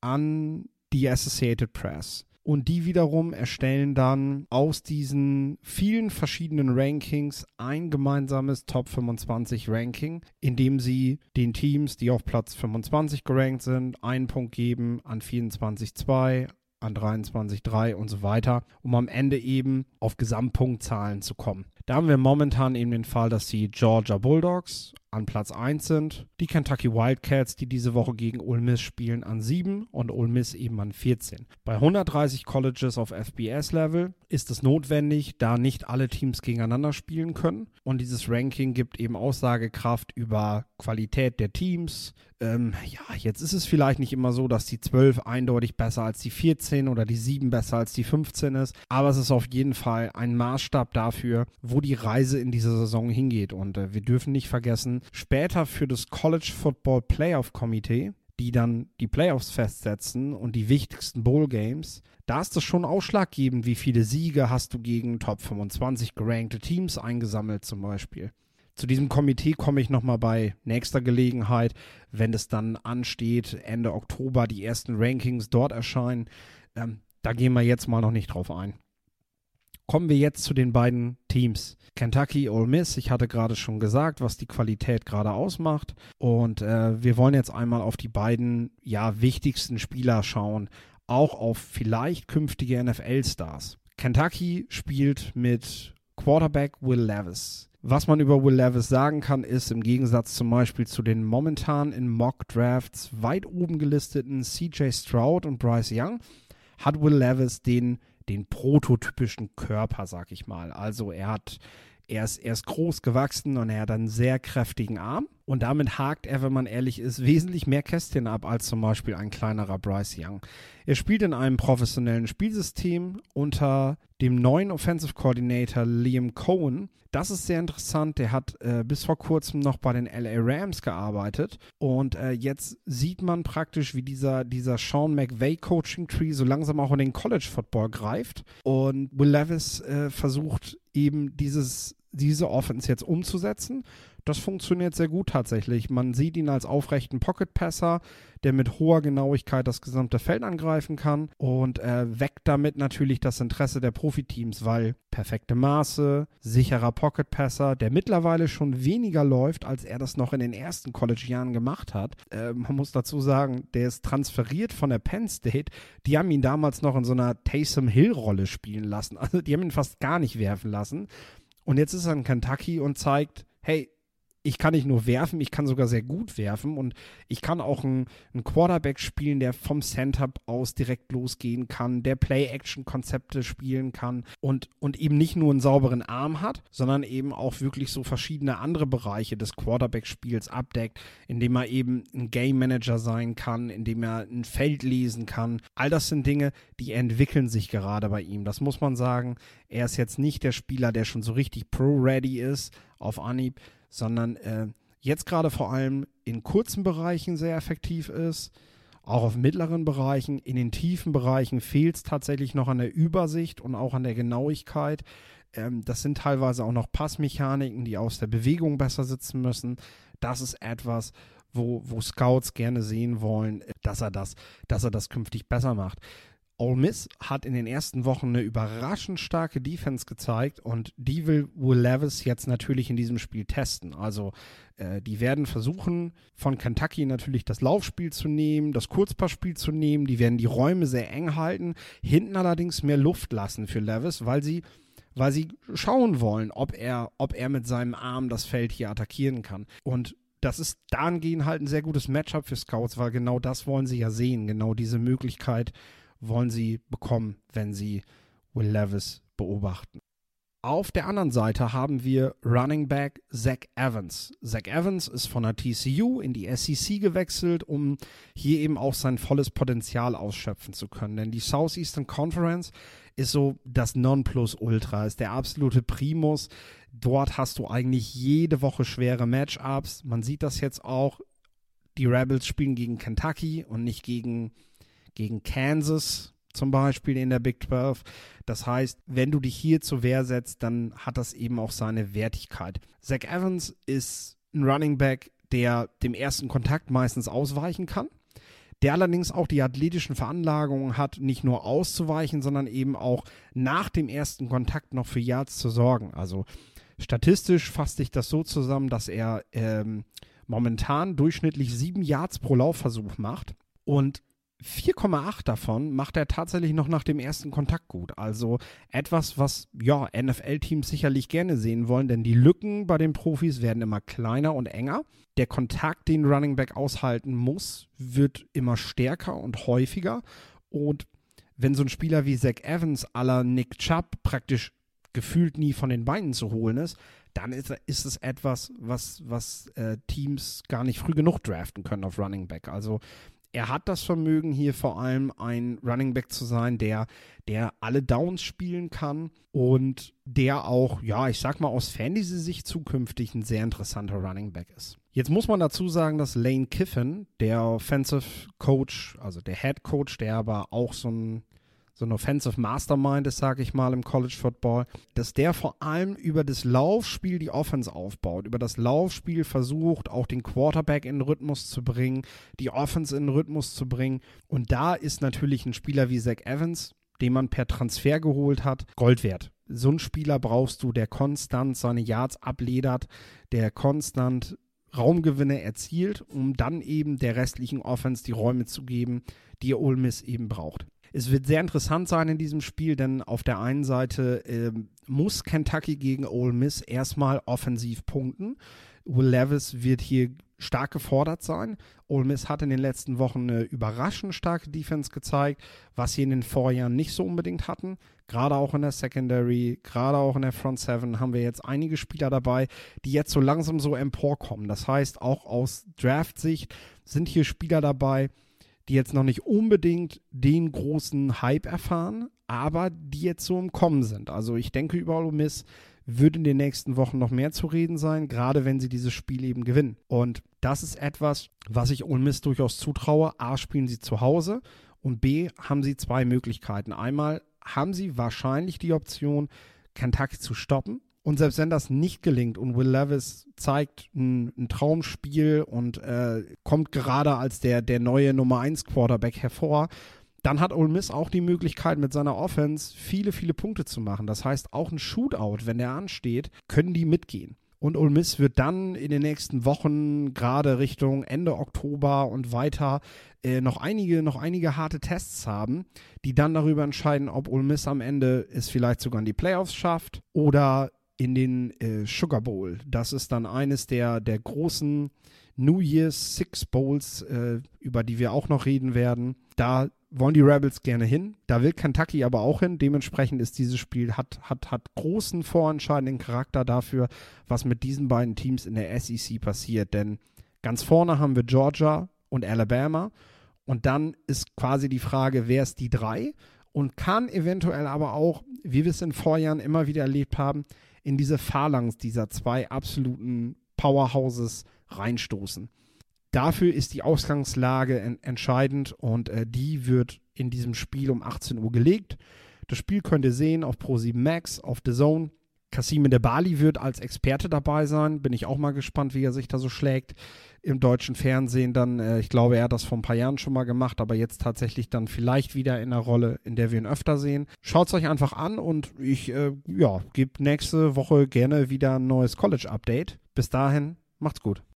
an die Associated Press. Und die wiederum erstellen dann aus diesen vielen verschiedenen Rankings ein gemeinsames Top 25 Ranking, indem sie den Teams, die auf Platz 25 gerankt sind, einen Punkt geben an 24,2, an 23,3 und so weiter, um am Ende eben auf Gesamtpunktzahlen zu kommen. Da haben wir momentan eben den Fall, dass die Georgia Bulldogs an Platz 1 sind, die Kentucky Wildcats, die diese Woche gegen Ole Miss spielen, an 7 und Ole Miss eben an 14. Bei 130 Colleges auf FBS-Level ist es notwendig, da nicht alle Teams gegeneinander spielen können. Und dieses Ranking gibt eben Aussagekraft über Qualität der Teams. Ähm, ja, jetzt ist es vielleicht nicht immer so, dass die 12 eindeutig besser als die 14 oder die 7 besser als die 15 ist, aber es ist auf jeden Fall ein Maßstab dafür, wo die Reise in dieser Saison hingeht. Und äh, wir dürfen nicht vergessen, später für das College Football Playoff Komitee, die dann die Playoffs festsetzen und die wichtigsten Bowl Games, da ist es schon ausschlaggebend, wie viele Siege hast du gegen Top 25 gerankte Teams eingesammelt zum Beispiel. Zu diesem Komitee komme ich nochmal bei nächster Gelegenheit, wenn es dann ansteht, Ende Oktober die ersten Rankings dort erscheinen. Ähm, da gehen wir jetzt mal noch nicht drauf ein. Kommen wir jetzt zu den beiden Teams. Kentucky, Ole Miss. Ich hatte gerade schon gesagt, was die Qualität gerade ausmacht. Und äh, wir wollen jetzt einmal auf die beiden ja, wichtigsten Spieler schauen. Auch auf vielleicht künftige NFL-Stars. Kentucky spielt mit Quarterback Will Levis. Was man über Will Levis sagen kann, ist im Gegensatz zum Beispiel zu den momentan in Mock Drafts weit oben gelisteten CJ Stroud und Bryce Young, hat Will Levis den den prototypischen Körper, sag ich mal. Also er hat, er ist, er ist groß gewachsen und er hat einen sehr kräftigen Arm. Und damit hakt er, wenn man ehrlich ist, wesentlich mehr Kästchen ab als zum Beispiel ein kleinerer Bryce Young. Er spielt in einem professionellen Spielsystem unter dem neuen Offensive Coordinator Liam Cohen. Das ist sehr interessant. Der hat äh, bis vor kurzem noch bei den LA Rams gearbeitet. Und äh, jetzt sieht man praktisch, wie dieser, dieser Sean McVay Coaching Tree so langsam auch in den College Football greift. Und Will Levis äh, versucht eben dieses, diese Offense jetzt umzusetzen. Das funktioniert sehr gut tatsächlich. Man sieht ihn als aufrechten Pocket-Passer, der mit hoher Genauigkeit das gesamte Feld angreifen kann und äh, weckt damit natürlich das Interesse der Profiteams, weil perfekte Maße, sicherer Pocket-Passer, der mittlerweile schon weniger läuft, als er das noch in den ersten College-Jahren gemacht hat. Äh, man muss dazu sagen, der ist transferiert von der Penn State. Die haben ihn damals noch in so einer Taysom Hill-Rolle spielen lassen. Also die haben ihn fast gar nicht werfen lassen. Und jetzt ist er in Kentucky und zeigt, hey, ich kann nicht nur werfen, ich kann sogar sehr gut werfen und ich kann auch einen, Quarterback spielen, der vom Center aus direkt losgehen kann, der Play-Action-Konzepte spielen kann und, und eben nicht nur einen sauberen Arm hat, sondern eben auch wirklich so verschiedene andere Bereiche des Quarterback-Spiels abdeckt, indem er eben ein Game Manager sein kann, indem er ein Feld lesen kann. All das sind Dinge, die entwickeln sich gerade bei ihm. Das muss man sagen. Er ist jetzt nicht der Spieler, der schon so richtig pro-ready ist auf Anhieb, sondern äh, jetzt gerade vor allem in kurzen Bereichen sehr effektiv ist, auch auf mittleren Bereichen. In den tiefen Bereichen fehlt es tatsächlich noch an der Übersicht und auch an der Genauigkeit. Ähm, das sind teilweise auch noch Passmechaniken, die aus der Bewegung besser sitzen müssen. Das ist etwas, wo, wo Scouts gerne sehen wollen, dass er das, dass er das künftig besser macht. Ole Miss hat in den ersten Wochen eine überraschend starke Defense gezeigt und die will Will Levis jetzt natürlich in diesem Spiel testen. Also äh, die werden versuchen, von Kentucky natürlich das Laufspiel zu nehmen, das Kurzpassspiel zu nehmen. Die werden die Räume sehr eng halten, hinten allerdings mehr Luft lassen für Levis, weil sie weil sie schauen wollen, ob er, ob er mit seinem Arm das Feld hier attackieren kann. Und das ist dahingehend halt ein sehr gutes Matchup für Scouts, weil genau das wollen sie ja sehen, genau diese Möglichkeit, wollen sie bekommen, wenn sie Will Levis beobachten. Auf der anderen Seite haben wir Running Back Zach Evans. Zach Evans ist von der TCU in die SEC gewechselt, um hier eben auch sein volles Potenzial ausschöpfen zu können. Denn die Southeastern Conference ist so das Nonplusultra, ist der absolute Primus. Dort hast du eigentlich jede Woche schwere Matchups. Man sieht das jetzt auch. Die Rebels spielen gegen Kentucky und nicht gegen gegen Kansas zum Beispiel in der Big 12. Das heißt, wenn du dich hier zur Wehr setzt, dann hat das eben auch seine Wertigkeit. Zach Evans ist ein Running Back, der dem ersten Kontakt meistens ausweichen kann, der allerdings auch die athletischen Veranlagungen hat, nicht nur auszuweichen, sondern eben auch nach dem ersten Kontakt noch für Yards zu sorgen. Also statistisch fasst sich das so zusammen, dass er ähm, momentan durchschnittlich sieben Yards pro Laufversuch macht. Und 4,8 davon macht er tatsächlich noch nach dem ersten Kontakt gut. Also etwas, was ja NFL-Teams sicherlich gerne sehen wollen, denn die Lücken bei den Profis werden immer kleiner und enger. Der Kontakt, den Running Back aushalten muss, wird immer stärker und häufiger. Und wenn so ein Spieler wie Zach Evans aller Nick Chubb praktisch gefühlt nie von den Beinen zu holen ist, dann ist, ist es etwas, was, was äh, Teams gar nicht früh genug draften können auf Running Back. Also er hat das Vermögen, hier vor allem ein Running Back zu sein, der, der alle Downs spielen kann und der auch, ja, ich sag mal, aus Fantasy-Sicht zukünftig ein sehr interessanter Running Back ist. Jetzt muss man dazu sagen, dass Lane Kiffin, der Offensive Coach, also der Head Coach, der aber auch so ein so ein Offensive Mastermind ist, sage ich mal, im College Football, dass der vor allem über das Laufspiel die Offense aufbaut, über das Laufspiel versucht, auch den Quarterback in den Rhythmus zu bringen, die Offense in den Rhythmus zu bringen. Und da ist natürlich ein Spieler wie Zach Evans, den man per Transfer geholt hat, Gold wert. So einen Spieler brauchst du, der konstant seine Yards abledert, der konstant Raumgewinne erzielt, um dann eben der restlichen Offense die Räume zu geben, die Ole Miss eben braucht. Es wird sehr interessant sein in diesem Spiel, denn auf der einen Seite äh, muss Kentucky gegen Ole Miss erstmal offensiv punkten. Will Levis wird hier stark gefordert sein. Ole Miss hat in den letzten Wochen eine überraschend starke Defense gezeigt, was sie in den Vorjahren nicht so unbedingt hatten. Gerade auch in der Secondary, gerade auch in der Front Seven haben wir jetzt einige Spieler dabei, die jetzt so langsam so emporkommen. Das heißt, auch aus Draft-Sicht sind hier Spieler dabei, die jetzt noch nicht unbedingt den großen Hype erfahren, aber die jetzt so im Kommen sind. Also ich denke, über Ole Miss wird in den nächsten Wochen noch mehr zu reden sein, gerade wenn sie dieses Spiel eben gewinnen. Und das ist etwas, was ich Ole Miss durchaus zutraue. A, spielen sie zu Hause und B, haben sie zwei Möglichkeiten. Einmal haben sie wahrscheinlich die Option, Kentucky zu stoppen. Und selbst wenn das nicht gelingt und Will Levis zeigt ein, ein Traumspiel und äh, kommt gerade als der, der neue Nummer 1 Quarterback hervor, dann hat Ole Miss auch die Möglichkeit, mit seiner Offense viele, viele Punkte zu machen. Das heißt, auch ein Shootout, wenn der ansteht, können die mitgehen. Und Ole Miss wird dann in den nächsten Wochen, gerade Richtung Ende Oktober und weiter, äh, noch, einige, noch einige harte Tests haben, die dann darüber entscheiden, ob Ole Miss am Ende es vielleicht sogar in die Playoffs schafft oder in den äh, Sugar Bowl. Das ist dann eines der, der großen New Year's Six Bowls, äh, über die wir auch noch reden werden. Da wollen die Rebels gerne hin. Da will Kentucky aber auch hin. Dementsprechend ist dieses Spiel, hat, hat, hat großen vorentscheidenden Charakter dafür, was mit diesen beiden Teams in der SEC passiert. Denn ganz vorne haben wir Georgia und Alabama. Und dann ist quasi die Frage, wer ist die drei? Und kann eventuell aber auch, wie wir es in Vorjahren immer wieder erlebt haben, in diese Phalanx dieser zwei absoluten Powerhouses reinstoßen. Dafür ist die Ausgangslage en entscheidend und äh, die wird in diesem Spiel um 18 Uhr gelegt. Das Spiel könnt ihr sehen auf Pro7 Max, auf The Zone. Kasim Bali wird als Experte dabei sein. Bin ich auch mal gespannt, wie er sich da so schlägt. Im deutschen Fernsehen dann, äh, ich glaube, er hat das vor ein paar Jahren schon mal gemacht, aber jetzt tatsächlich dann vielleicht wieder in einer Rolle, in der wir ihn öfter sehen. Schaut es euch einfach an und ich, äh, ja, gebe nächste Woche gerne wieder ein neues College-Update. Bis dahin, macht's gut.